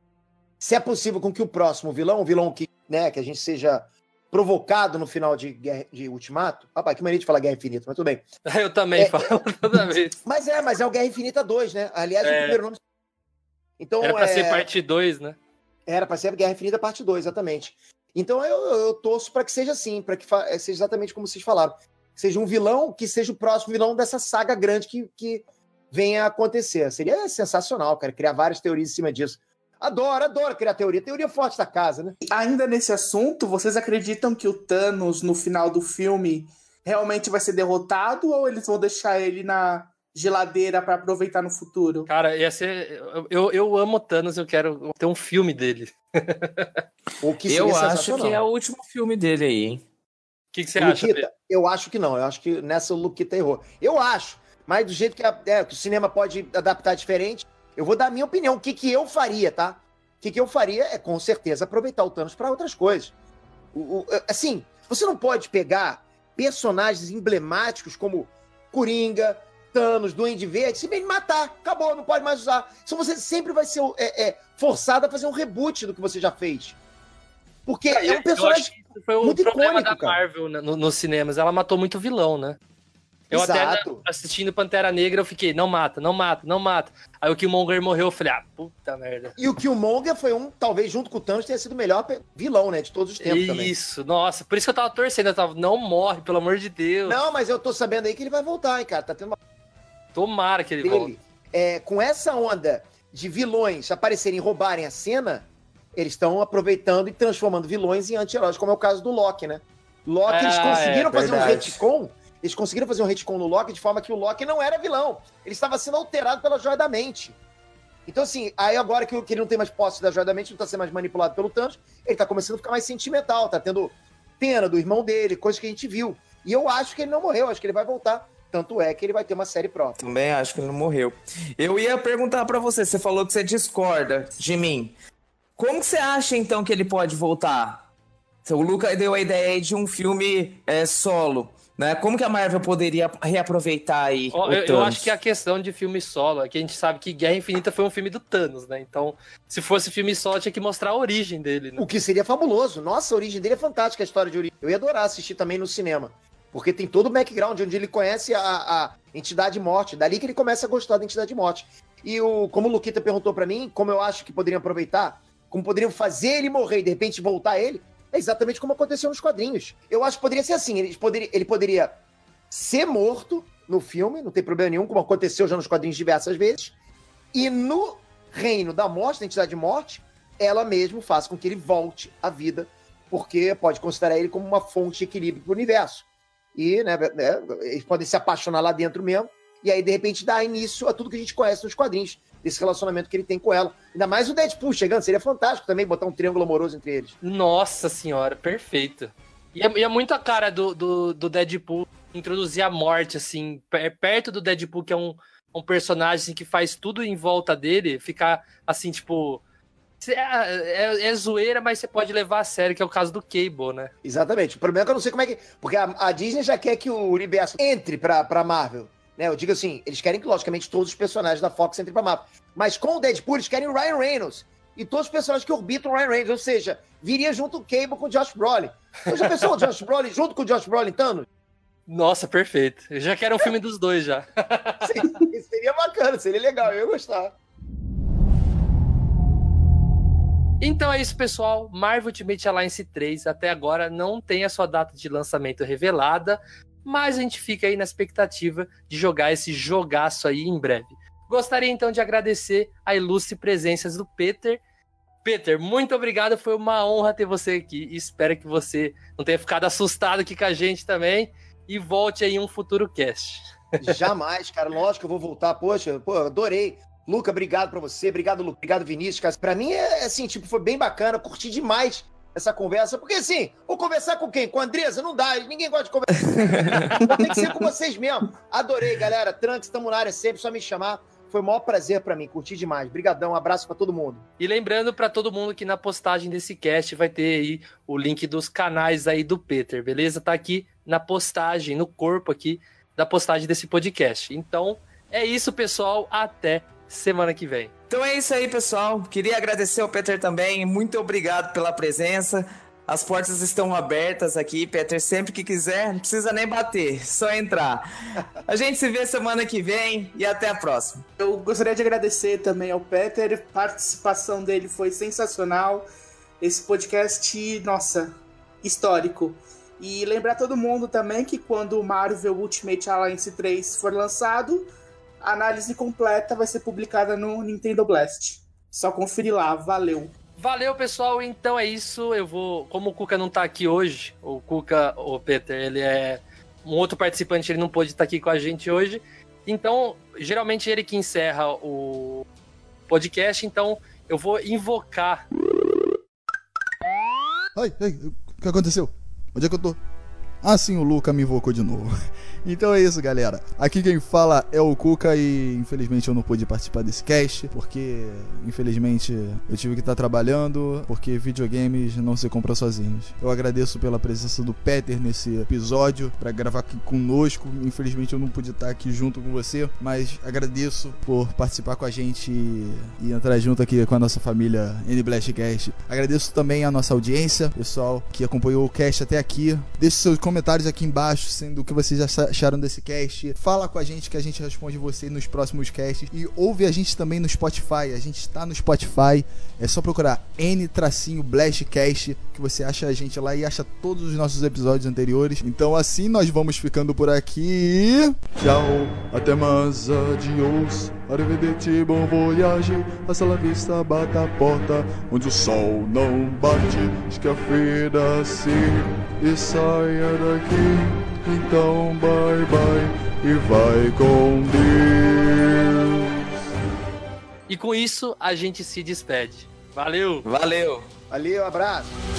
Se é possível com que o próximo vilão, o vilão que, né, que a gente seja provocado no final de, Guerra- de Ultimato. Rapaz, que maneira de falar Guerra Infinita, mas tudo bem. Eu também É. falo toda vez. Mas é, mas é o Guerra Infinita 2, né? Aliás, o É. primeiro nome. Então, Era pra é... ser parte 2, né? Era pra ser Guerra Infinita parte 2, exatamente. Então eu, eu torço pra que seja assim, pra que fa- seja exatamente como vocês falaram. Seja um vilão, que seja o próximo vilão dessa saga grande que, que venha a acontecer. Seria sensacional, cara, criar várias teorias em cima disso. Adoro, adoro criar teoria. Teoria forte da casa, né? Ainda nesse assunto, vocês acreditam que o Thanos, no final do filme, realmente vai ser derrotado ou eles vão deixar ele na geladeira pra aproveitar no futuro? Cara, ia ser. Eu, eu, amo Thanos, eu quero ter um filme dele. O O que Eu acho que é o último filme dele aí, hein? que, que você O acha? Luquita, Pedro? eu acho que não. Eu acho que nessa o Luquita errou. Eu acho, mas do jeito que, a- é, que o cinema pode adaptar diferente, eu vou dar a minha opinião. O que, que eu faria, tá? O que, que eu faria é, com certeza, aproveitar o Thanos para outras coisas. O- o- assim, você não pode pegar personagens emblemáticos como Coringa, Thanos, Duende Verde, simplesmente matar. Acabou, não pode mais usar. Então você sempre vai ser é, é, forçado a fazer um reboot do que você já fez. Porque é Eu- um personagem isso foi o muito problema icônico, da cara. Marvel né, no- nos cinemas. Ela matou muito vilão, né? Eu até Exato. assistindo Pantera Negra, eu fiquei, não mata, não mata, não mata. Aí o Killmonger morreu, eu falei, ah, puta merda. E o Killmonger foi um, talvez junto com o Thanos, tenha sido o melhor vilão, né? De todos os tempos também. Isso, nossa, por isso que eu tava torcendo, eu tava, não morre, pelo amor de Deus. Não, mas eu tô sabendo aí que ele vai voltar, hein, cara. Tá tendo uma Tomara que ele volte. dele. É, com essa onda de vilões aparecerem e roubarem a cena, eles estão aproveitando e transformando vilões em anti-heróis, como é o caso do Loki, né? Loki, eles Ah, conseguiram é, fazer um verdade. retcon. Eles conseguiram fazer um retcon no Loki de forma que o Loki não era vilão. Ele estava sendo alterado pela joia da mente. Então, assim, aí agora que, ele não tem mais posse da joia da mente, não tá sendo mais manipulado pelo Thanos, ele tá começando a ficar mais sentimental, tá tendo pena do irmão dele, coisa que a gente viu. E eu acho que ele não morreu, acho que ele vai voltar. Tanto é que ele vai ter uma série própria. Também acho que ele não morreu. Eu ia perguntar pra você, você falou que você discorda de mim. Como que você acha então que ele pode voltar? O Luca deu a ideia aí de um filme é, solo, né? Como que a Marvel poderia reaproveitar aí? Ó, o eu, eu acho que a questão de filme solo é que a gente sabe que Guerra Infinita foi um filme do Thanos, né? Então, se fosse filme solo, tinha que mostrar a origem dele, né? O que seria fabuloso. Nossa, a origem dele é fantástica, a história de origem. Eu ia adorar assistir também no cinema. Porque tem todo o background onde ele conhece a, a entidade morte. Dali que ele começa a gostar da entidade morte. E o, como o Luquita perguntou pra mim, como eu acho que poderiam aproveitar, como poderiam fazer ele morrer e de repente voltar ele, é exatamente como aconteceu nos quadrinhos. Eu acho que poderia ser assim: ele poderia, ele poderia ser morto no filme, não tem problema nenhum, como aconteceu já nos quadrinhos diversas vezes, e no reino da morte, da entidade morte, ela mesmo faz com que ele volte à vida, porque pode considerar ele como uma fonte de equilíbrio para o universo. E né, né, eles podem se apaixonar lá dentro mesmo, e aí de repente dá início a tudo que a gente conhece nos quadrinhos, desse relacionamento que ele tem com ela. Ainda mais o Deadpool chegando, seria fantástico também botar um triângulo amoroso entre eles. Nossa senhora, perfeito. E é, e é muito a cara do, do, do Deadpool introduzir a morte, assim, per- perto do Deadpool, que é um, um personagem assim, que faz tudo em volta dele, ficar assim, tipo. É, é- é zoeira, mas você pode levar a sério, que é o caso do Cable, né? Exatamente. O problema é que eu não sei como é que. Porque a, a Disney já quer que o universo entre pra, pra Marvel. Né? Eu digo assim, eles querem que, logicamente, todos os personagens da Fox entrem pra Marvel. Mas com o Deadpool, eles querem o Ryan Reynolds. E todos os personagens que orbitam o Ryan Reynolds. Ou seja, viria junto o Cable com o Josh Brolin. Então já pensou o Josh Brolin junto com o Josh Brolin, Thanos? Nossa, perfeito. Eu já quero um filme dos dois já. Seria- Seria bacana, seria legal, eu ia gostar. Então é isso, pessoal. Marvel Ultimate Alliance 3 até agora não tem a sua data de lançamento revelada, mas a gente fica aí na expectativa de jogar esse jogaço aí em breve. Gostaria então de agradecer a ilustre presença do Peter. Peter, muito obrigado, foi uma honra ter você aqui. Espero que você não tenha ficado assustado aqui com a gente também e volte aí em um futuro cast. Jamais, cara. Lógico que eu vou voltar. Poxa, pô, adorei. Luca, obrigado pra você. Obrigado, Luca. Obrigado, Vinícius. Cara. Pra mim, é assim, tipo, foi bem bacana. Curti demais essa conversa. Porque, assim, vou conversar com quem? Com a Andresa? Não dá. Ninguém gosta de conversar. Tem que ser com vocês mesmo. Adorei, galera. Trunks, estamos na área sempre. Só me chamar. Foi o maior prazer pra mim. Curti demais. Obrigadão. Um abraço pra todo mundo. E lembrando para todo mundo que na postagem desse cast vai ter aí o link dos canais aí do Peter, beleza? Tá aqui na postagem, no corpo aqui da postagem desse podcast. Então, é isso, pessoal. Até semana que vem. Então é isso aí, pessoal. Queria agradecer ao Peter também. Muito obrigado pela presença. As portas estão abertas aqui, Peter. Sempre que quiser, não precisa nem bater, só entrar. A gente se vê semana que vem e até a próxima. Eu gostaria de agradecer também ao Peter, a participação dele foi sensacional. Esse podcast, nossa, histórico. E lembrar todo mundo também que quando o Marvel Ultimate Alliance 3 for lançado, a análise completa vai ser publicada no Nintendo Blast. Só conferir lá, valeu. Valeu, pessoal. Então é isso. Eu vou. Como o Cuca não tá aqui hoje, o Cuca, o Peter, ele é um outro participante, ele não pôde estar aqui com a gente hoje. Então, geralmente ele que encerra o podcast. Então, eu vou invocar. Ai, ai, o que aconteceu? Onde é que eu tô? Ah, sim, o Luca me invocou de novo. Então é isso, galera. Aqui quem fala é o Cuca e infelizmente eu não pude participar desse cast, porque infelizmente eu tive que estar trabalhando, porque videogames não se compram sozinhos. Eu agradeço pela presença do Peter nesse episódio para gravar aqui conosco. Infelizmente eu não pude estar aqui junto com você, mas agradeço por participar com a gente e, entrar junto aqui com a nossa família N Blastcast. Agradeço também a nossa audiência, pessoal que acompanhou o cast até aqui. Deixe seus comentários comentários aqui embaixo, sendo o que vocês acharam desse cast. Fala com a gente que a gente responde você nos próximos casts. E ouve a gente também no Spotify. A gente está no Spotify. É só procurar N-Blastcast que você acha a gente lá e acha todos os nossos episódios anteriores. Então assim nós vamos ficando por aqui. Tchau, até mais, adiós. Arrivederci, bom voyage. Hasta la vista, bata a porta. Onde o sol não bate, escafeda-se e saia daqui. Então, bye bye e vai com Deus. E com isso, a gente se despede. Valeu! Valeu! Valeu, abraço.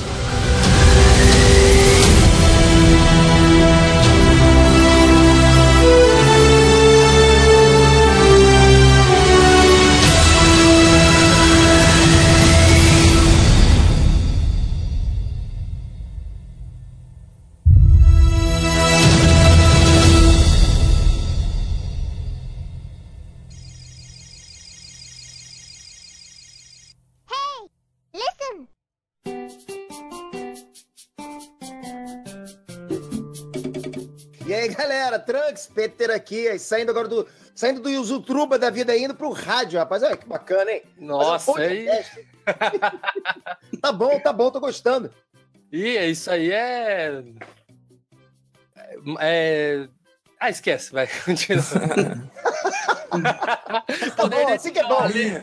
Peter aqui, aí, saindo agora do. Saindo do Yuzutruba da vida indo pro rádio, rapaz. Olha que bacana, hein? Nossa, um aí. tá bom, tá bom, tô gostando. E é isso aí é. É. Ah, esquece, vai, continua. Tá bom, assim que é bom.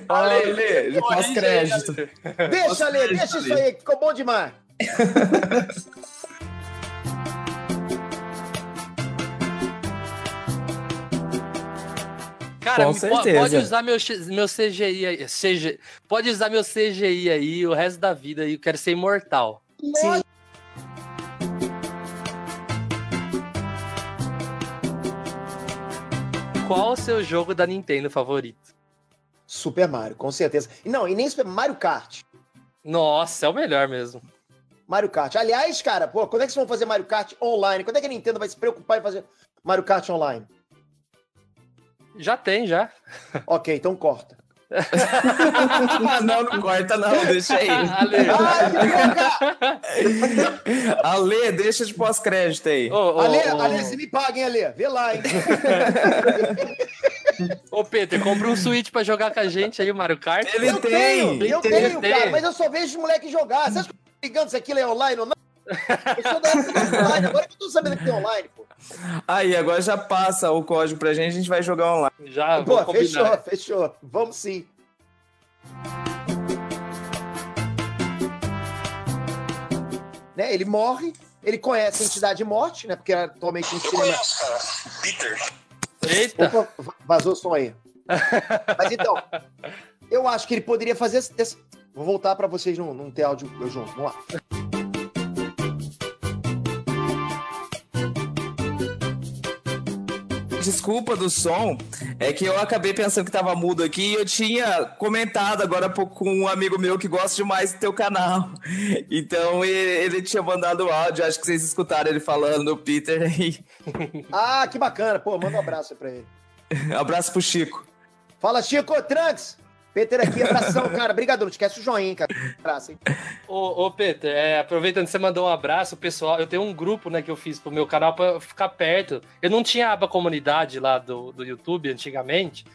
Olha, Lê, já faz crédito. Deixa, Lê, deixa isso aí, que ficou bom demais. Cara, Com certeza. pode usar meu, meu CGI aí. CG, pode usar meu CGI aí o resto da vida aí. Eu quero ser imortal. Lógico. Qual o seu jogo da Nintendo favorito? Super Mario, com certeza. E Não, e nem Super Mario Kart. Nossa, é o melhor mesmo. Mario Kart. Aliás, cara, pô, quando é que vocês vão fazer Mario Kart online? Quando é que a Nintendo vai se preocupar em fazer Mario Kart online? Já tem, já. Ok, então corta. não, não corta não, deixa aí. Ale! Ale, deixa de pós-crédito aí. ô, ô, Ale, ô, Ale, se me paga, hein, Ale? Vê lá, hein? ô, Peter, compra um Switch pra jogar com a gente aí, o Mario Kart. Ele eu tem, tenho, ele eu tem, tenho, tem. cara, mas eu só vejo os moleques jogar. Você acha que eu tô ligando se aquilo é online ou não? Eu sou da época do online, agora que eu tô sabendo que tem online, pô. Aí, agora já passa o código pra gente, a gente vai jogar online. Já, Pô, combinar. fechou, fechou. Vamos sim. Né, ele morre, ele conhece a entidade morte, né? Porque atualmente no cinema. Eita, Opa, va- vazou o som aí. Mas então, eu acho que ele poderia fazer. esse- Vou voltar pra vocês não, não ter áudio eu junto. Vamos lá. Desculpa do som, é que eu acabei pensando que tava mudo aqui e eu tinha comentado agora há pouco com um amigo meu que gosta demais do teu canal. Então ele, ele tinha mandado o áudio, acho que vocês escutaram ele falando, o Peter aí. Ah, que bacana. Pô, manda um abraço pra ele. Abraço pro Chico. Fala, Chico, Trunks! Peter aqui, abração, cara. Obrigado, não esquece o joinha, cara. Abraço, hein? Ô, ô Peter, é, aproveitando que você mandou um abraço, pessoal, eu tenho um grupo, né, que eu fiz pro meu canal pra ficar perto. Eu não tinha aba comunidade lá do, do YouTube antigamente,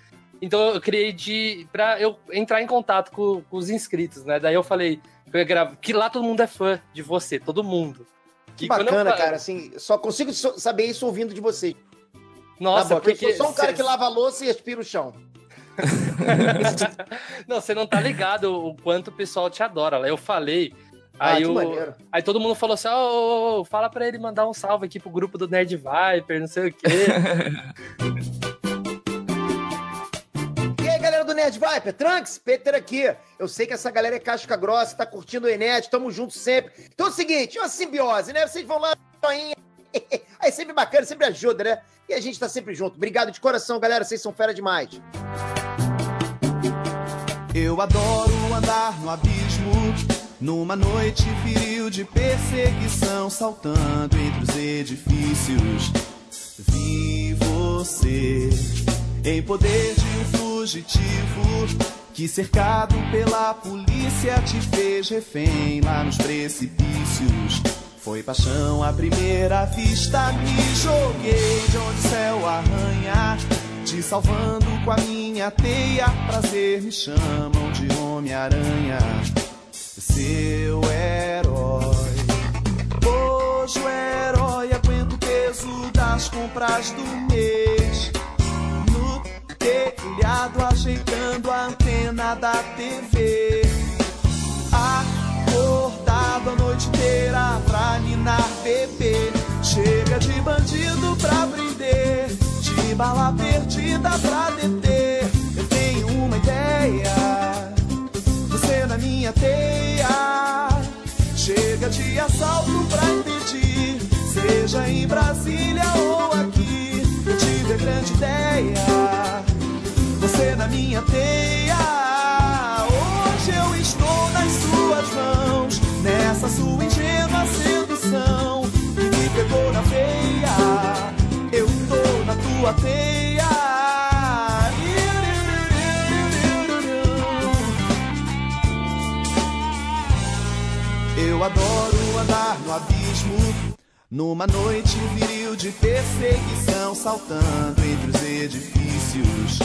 então eu criei de pra eu entrar em contato com, com os inscritos, né? Daí eu falei que eu ia gravar, que lá todo mundo é fã de você, todo mundo. Que E eu bacana, fa- cara. Assim, só consigo saber isso ouvindo de vocês. Nossa, Tá que porque Eu sou só um cara cê- que lava a louça e aspira o chão. Não, você não tá ligado o quanto o pessoal te adora. lá. Eu falei. Ah, Aí, o- aí todo mundo falou assim: ô, ô, ô, fala pra ele mandar um salve aqui pro grupo do Nerd Viper, não sei o quê. E aí, galera do Nerd Viper, Trunks, Peter aqui. Eu sei que essa galera é casca grossa, tá curtindo o Enet, tamo junto sempre. Então é o seguinte, é uma simbiose, né? Vocês vão lá, joinha. Aí sempre bacana, sempre ajuda, né? E a gente tá sempre junto. Obrigado de coração, galera. Vocês são fera demais. Eu adoro andar no abismo, numa noite viril de perseguição, saltando entre os edifícios. Vi você em poder de um fugitivo que, cercado pela polícia, te fez refém lá nos precipícios. Foi paixão à primeira vista, me joguei de onde o céu arranha. Te salvando com a minha teia, prazer me chamam de Homem-Aranha. Seu herói. Hoje o herói aguenta o peso das compras do mês. No telhado, ajeitando a antena da TV. Acordado a noite inteira pra ninar bebê. Chega de bandido pra prender, de bala perdida pra deter. Eu tenho uma ideia, você na minha teia. Chega de assalto pra impedir, seja em Brasília ou aqui. Eu tive a grande ideia, você na minha teia. Hoje eu estou nas suas mãos, nessa sua ingênua sedução que me pegou na veia. Eu tô na tua teia. Eu adoro andar no abismo. Numa noite viril de perseguição, saltando entre os edifícios.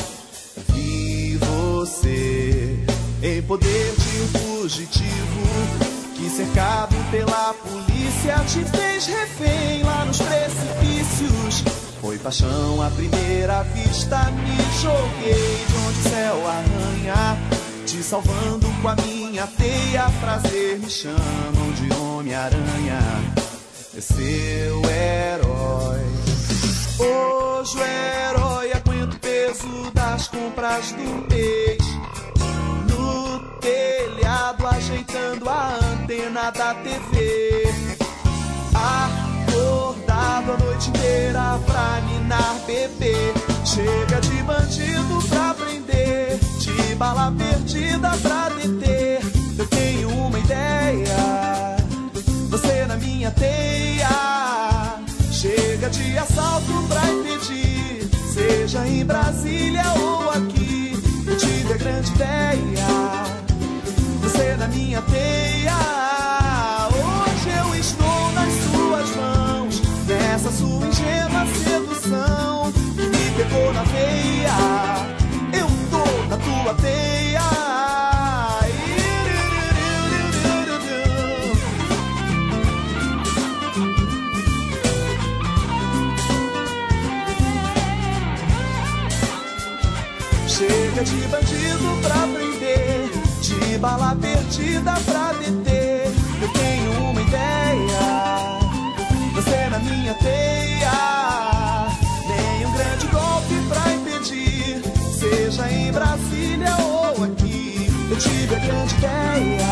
Vi você em poder de um fugitivo que, cercado pela polícia, te fez refém lá nos precipícios. Foi paixão à primeira vista, me joguei de onde o céu arranha. Te salvando com a minha teia, prazer me chamam de Homem-Aranha. É seu herói. Hoje o herói aguenta o peso das compras do mês. Antena da TV. Acordado a noite inteira pra ninar bebê. Chega de bandido pra prender, de bala perdida pra deter. Eu tenho uma ideia, você na minha teia. Chega de assalto pra impedir, seja em Brasília ou De bandido pra prender, de bala perdida pra deter. Eu tenho uma ideia, você na minha teia. Nenhum grande golpe pra impedir, seja em Brasília ou aqui. Eu tive a grande ideia,